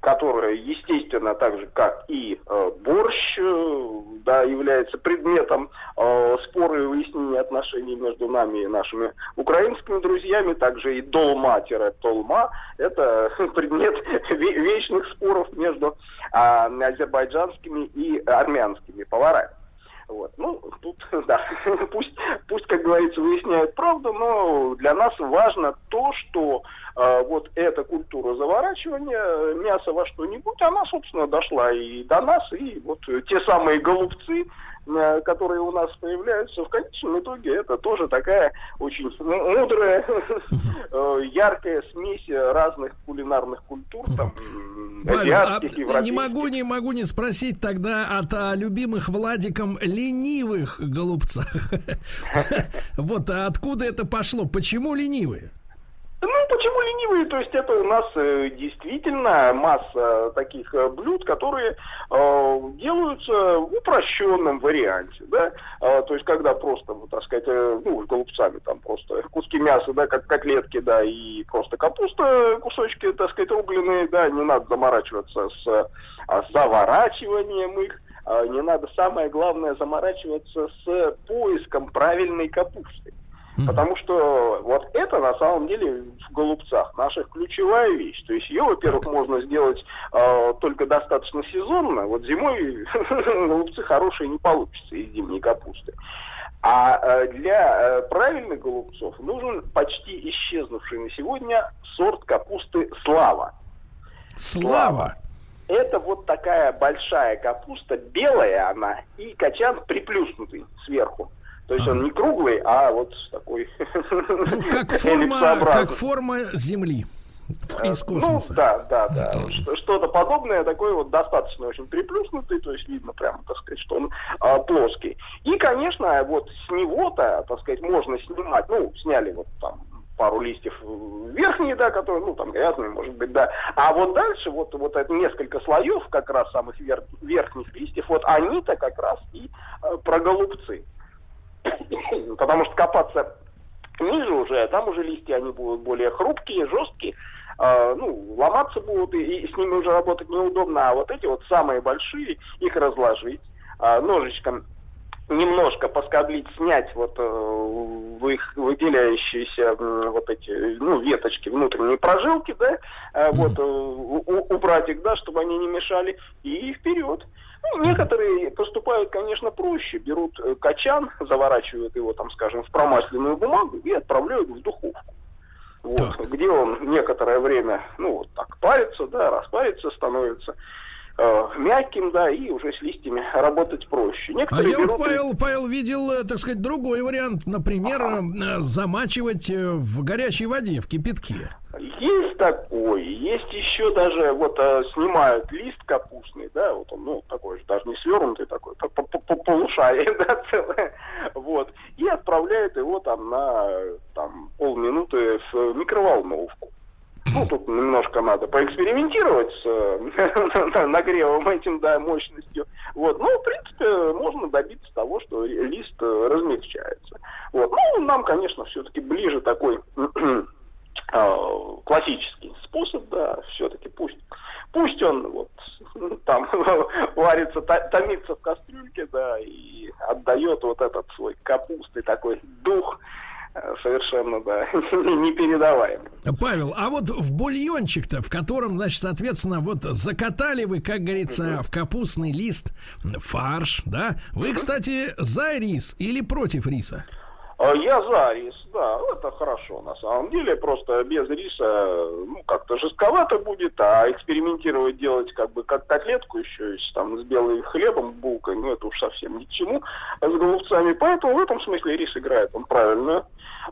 которое, естественно, так же, как и э, борщ, э, да, является предметом э, спора и выяснения отношений между нами и нашими украинскими друзьями, также и долма-толма, это предмет ве- вечных споров между а, азербайджанскими и армянскими поварами. Вот. Ну, тут, да, пусть, пусть, как говорится, выясняют правду, но для нас важно то, что э, вот эта культура заворачивания мяса во что-нибудь, она, собственно, дошла и до нас, и вот э, те самые голубцы, э, которые у нас появляются, в конечном итоге это тоже такая очень м- мудрая, э, яркая смесь разных кулинарных культур, там, а азиатских, не европейских. могу, не могу не спросить тогда от а, любимых Владиком ленивых голубцах. Вот а откуда это пошло? Почему ленивые? Ну, почему ленивые? То есть это у нас э, действительно масса таких э, блюд, которые э, делаются в упрощенном варианте, да, А, то есть когда просто, вот, так сказать, э, ну, с голубцами там просто куски мяса, да, как котлетки, да, и просто капуста, кусочки, так сказать, рубленые, да, не надо заморачиваться с а, заворачиванием их, а, не надо, самое главное, заморачиваться с поиском правильной капусты. Потому что вот это на самом деле в голубцах наша ключевая вещь. То есть ее, во-первых, можно сделать э, только достаточно сезонно. Вот зимой голубцы хорошие не получится из зимней капусты. А э, для э, правильных голубцов нужен почти исчезнувший на сегодня сорт капусты слава. Слава! Это вот такая большая капуста, белая она, и качан приплюснутый сверху. То есть он не круглый, а вот такой Ну, как форма, как форма Земли из космоса. Ну, да, да, да. Что-то подобное, такой вот достаточно очень приплюснутый, то есть видно прямо, так сказать, что он а, плоский. И, конечно, вот с него-то, так сказать, можно снимать, ну, сняли вот там пару листьев верхние, да, которые, ну, там грязные, может быть, да. А вот дальше, вот, вот это несколько слоев, как раз самых вер- верхних листьев, вот они-то как раз и э, про голубцы. Потому что копаться ниже уже, а там уже листья, они будут более хрупкие, жесткие, а, ну, ломаться будут, и, и с ними уже работать неудобно. А вот эти вот самые большие, их разложить, а, ножичком немножко поскоблить, снять вот э, их выделяющиеся м, вот эти, ну, веточки, внутренние прожилки, да, э, вот, э, у- убрать их, да, чтобы они не мешали, и вперед. Ну, некоторые поступают, конечно, проще. Берут э, качан, заворачивают его, там, скажем, в промасленную бумагу и отправляют в духовку. Вот, где он некоторое время, ну, вот так парится, да, распарится, становится э, мягким, да, и уже с листьями работать проще. А Некоторые я вот, берут и- Павел, Павел видел, э, так сказать, другой вариант. Например, э, замачивать в горячей воде, в кипятке. Есть такой, есть еще даже, вот снимают лист капустный, да, вот он, ну, такой же, даже не свернутый такой, по- по- по- полушарие, да, целое, вот, и отправляют его там на, там, полминуты в микроволновку. Ну, тут немножко надо поэкспериментировать с э, нагревом этим, да, мощностью. Вот. Ну, в принципе, можно добиться того, что лист э, размягчается. Вот. Ну, нам, конечно, все-таки ближе такой э, классический способ, да, все-таки пусть, пусть он вот там варится, то- томится в кастрюльке, да, и отдает вот этот свой капусты такой дух совершенно, да, непередаваемый. Павел, а вот в бульончик-то, в котором, значит, соответственно, вот закатали вы, как говорится, в капустный лист фарш, да? Вы, кстати, за рис или против риса? А Я за рис, да, это хорошо на самом деле, просто без риса, ну, как-то жестковато будет, а экспериментировать делать как бы как котлетку еще с, там, с белым хлебом, булкой, ну, это уж совсем ни к чему, а с голубцами, поэтому в этом смысле рис играет, он правильно.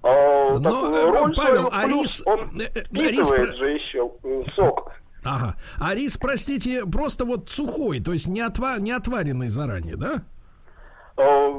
А, Но, такую э, роль Павел, свою, а рис- он э, э, рис же еще сок. Ага. А рис, простите, просто вот сухой, то есть не, отва- не отваренный заранее, да? Э,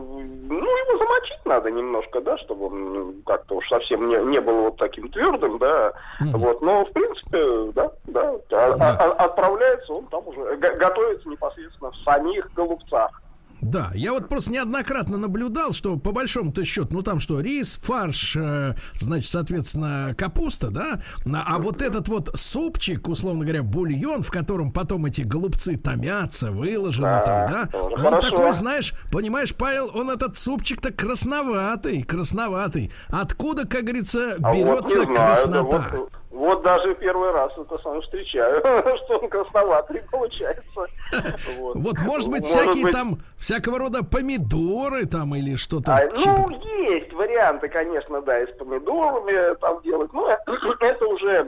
Ну, его замочить надо немножко, да, чтобы он ну, как-то уж совсем не, не был вот таким твердым, да. Вот, но, в принципе, да, да. А- а- а- отправляется он там уже, готовится непосредственно в самих голубцах. Да, я вот просто неоднократно наблюдал, что по большому-то счету, ну там что, рис, фарш, э, значит, соответственно, капуста, да, а а вот этот вот супчик, условно говоря, бульон, в котором потом эти голубцы томятся, выложены Да, там, да, он хорошо. такой, знаешь, понимаешь, Павел, он этот супчик-то красноватый, красноватый. Откуда, как говорится, А вот берется знаю, да, краснота? вот, вот даже первый раз это сам встречаю, что он красноватый получается. Вот, Вот, может быть, всякие там, всякого рода помидоры там или что-то. А, ну, есть варианты, конечно, да, и с помидорами там делать. Ну, это уже,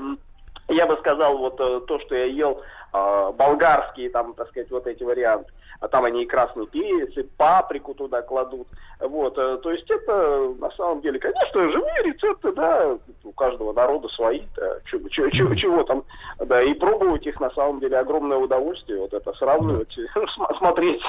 я бы сказал, вот э, то, что я ел, э, болгарские, там, так сказать, вот эти варианты. А там они и красный перец, и паприку туда кладут. Вот, э, то есть это, на самом деле, конечно, живые рецепты, да, у каждого народа свои, да, чего, чего- чего- чего там, да, и пробовать их, на самом деле, огромное удовольствие, вот это сравнивать, см- смотреть,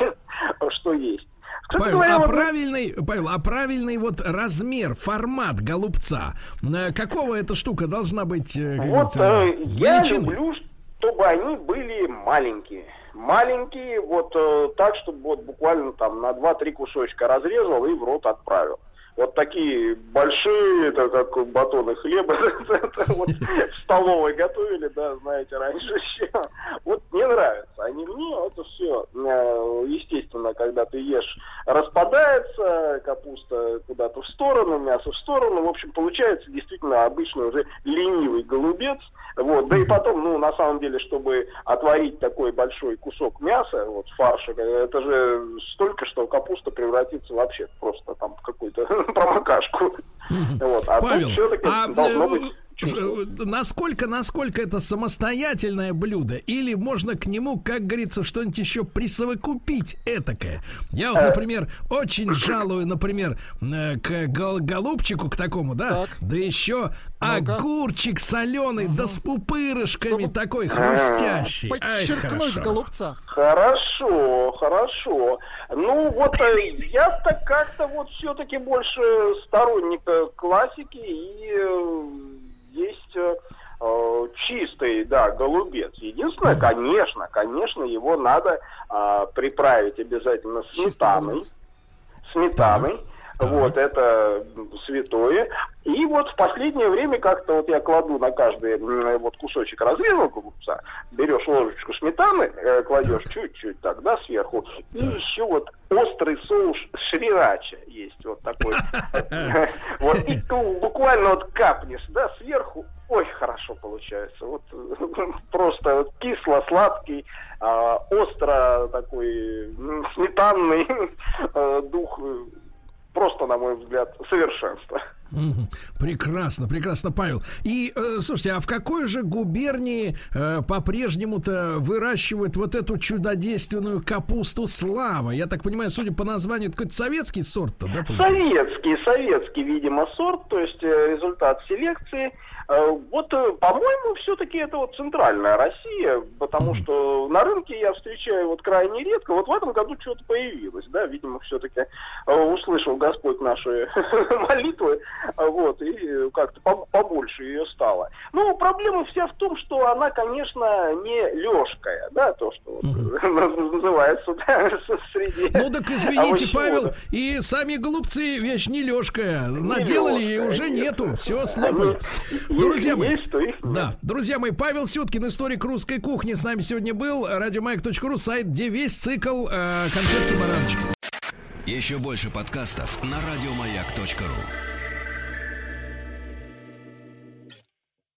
что есть. Кстати Павел, говоря, а вот- правильный, Павел, а правильный вот размер, формат голубца, э, какого эта штука должна быть? э, как Вот э, я величины? люблю, чтобы они были маленькие. Маленькие, вот э, так, чтобы вот буквально там на 2-3 кусочка разрезал и в рот отправил. Вот такие большие, это как батоны хлеба, вот в столовой готовили, да, знаете, раньше еще. Вот не нравится. Они мне, это все, естественно, когда ты ешь, распадается, капуста куда-то в сторону, мясо в сторону. В общем, получается действительно обычный уже ленивый голубец. Вот, да и потом, ну, на самом деле, чтобы отварить такой большой кусок мяса, вот, фарша, это же столько, что капуста превратится вообще просто там в какую-то промокашку. Вот, а Павел, а должно э, быть насколько, насколько это самостоятельное блюдо? Или можно к нему, как говорится, что-нибудь еще присовокупить этакое? Я Э. вот, например, очень жалую, например, э, к гол- голубчику, к такому, да? Так. Да еще огурчик соленый, да с пупырышками такой хрустящий. Подчеркнуть голубца. Хорошо, хорошо. Ну вот э, я-то как-то вот все-таки больше сторонник э, классики и э, есть э, э, чистый, да, голубец. Единственное, конечно, конечно, его надо а, приправить обязательно сметаной. голубец. Сметаной. Вот, это святое. И вот в последнее время как-то вот я кладу на каждый вот кусочек разрезал голубца, берешь ложечку сметаны, э, кладешь чуть-чуть так, да, сверху, и еще вот острый соус шрирача есть вот такой. Вот, и буквально вот капнешь, да, сверху, ой, хорошо получается. Вот просто кисло-сладкий, а, остро такой сметанный э, дух э, просто, на мой взгляд, совершенство. Прекрасно, прекрасно, Павел. И э, слушайте, а в какой же губернии э, по-прежнему-то выращивают вот эту чудодейственную капусту слава? Я так понимаю, судя по названию, это какой-то советский сорт-то, да? получается? Советский, советский, видимо, сорт, то есть э, результат селекции. Э, Вот, э, по-моему, все-таки это вот центральная Россия, потому что на рынке я встречаю вот крайне редко. Вот в этом году что-то появилось, да, видимо, все-таки услышал Господь наши молитвы, э, вот, и э, как-то по- побольше ее стало. Ну, проблема вся в том, что она, конечно, не лёжкая, да, то, что называется среди Ну так извините. Павел, и сами голубцы вещь не лёжкая. Наделали и уже нет. нету. Все слопали. Друзья мои, есть, то их нет. Да, друзья мои, Павел Сюткин, историк русской кухни, с нами сегодня был. Радиомаяк.ру, сайт, где весь цикл э, конфетки-бараночки. Еще больше подкастов на радиомаяк.ру.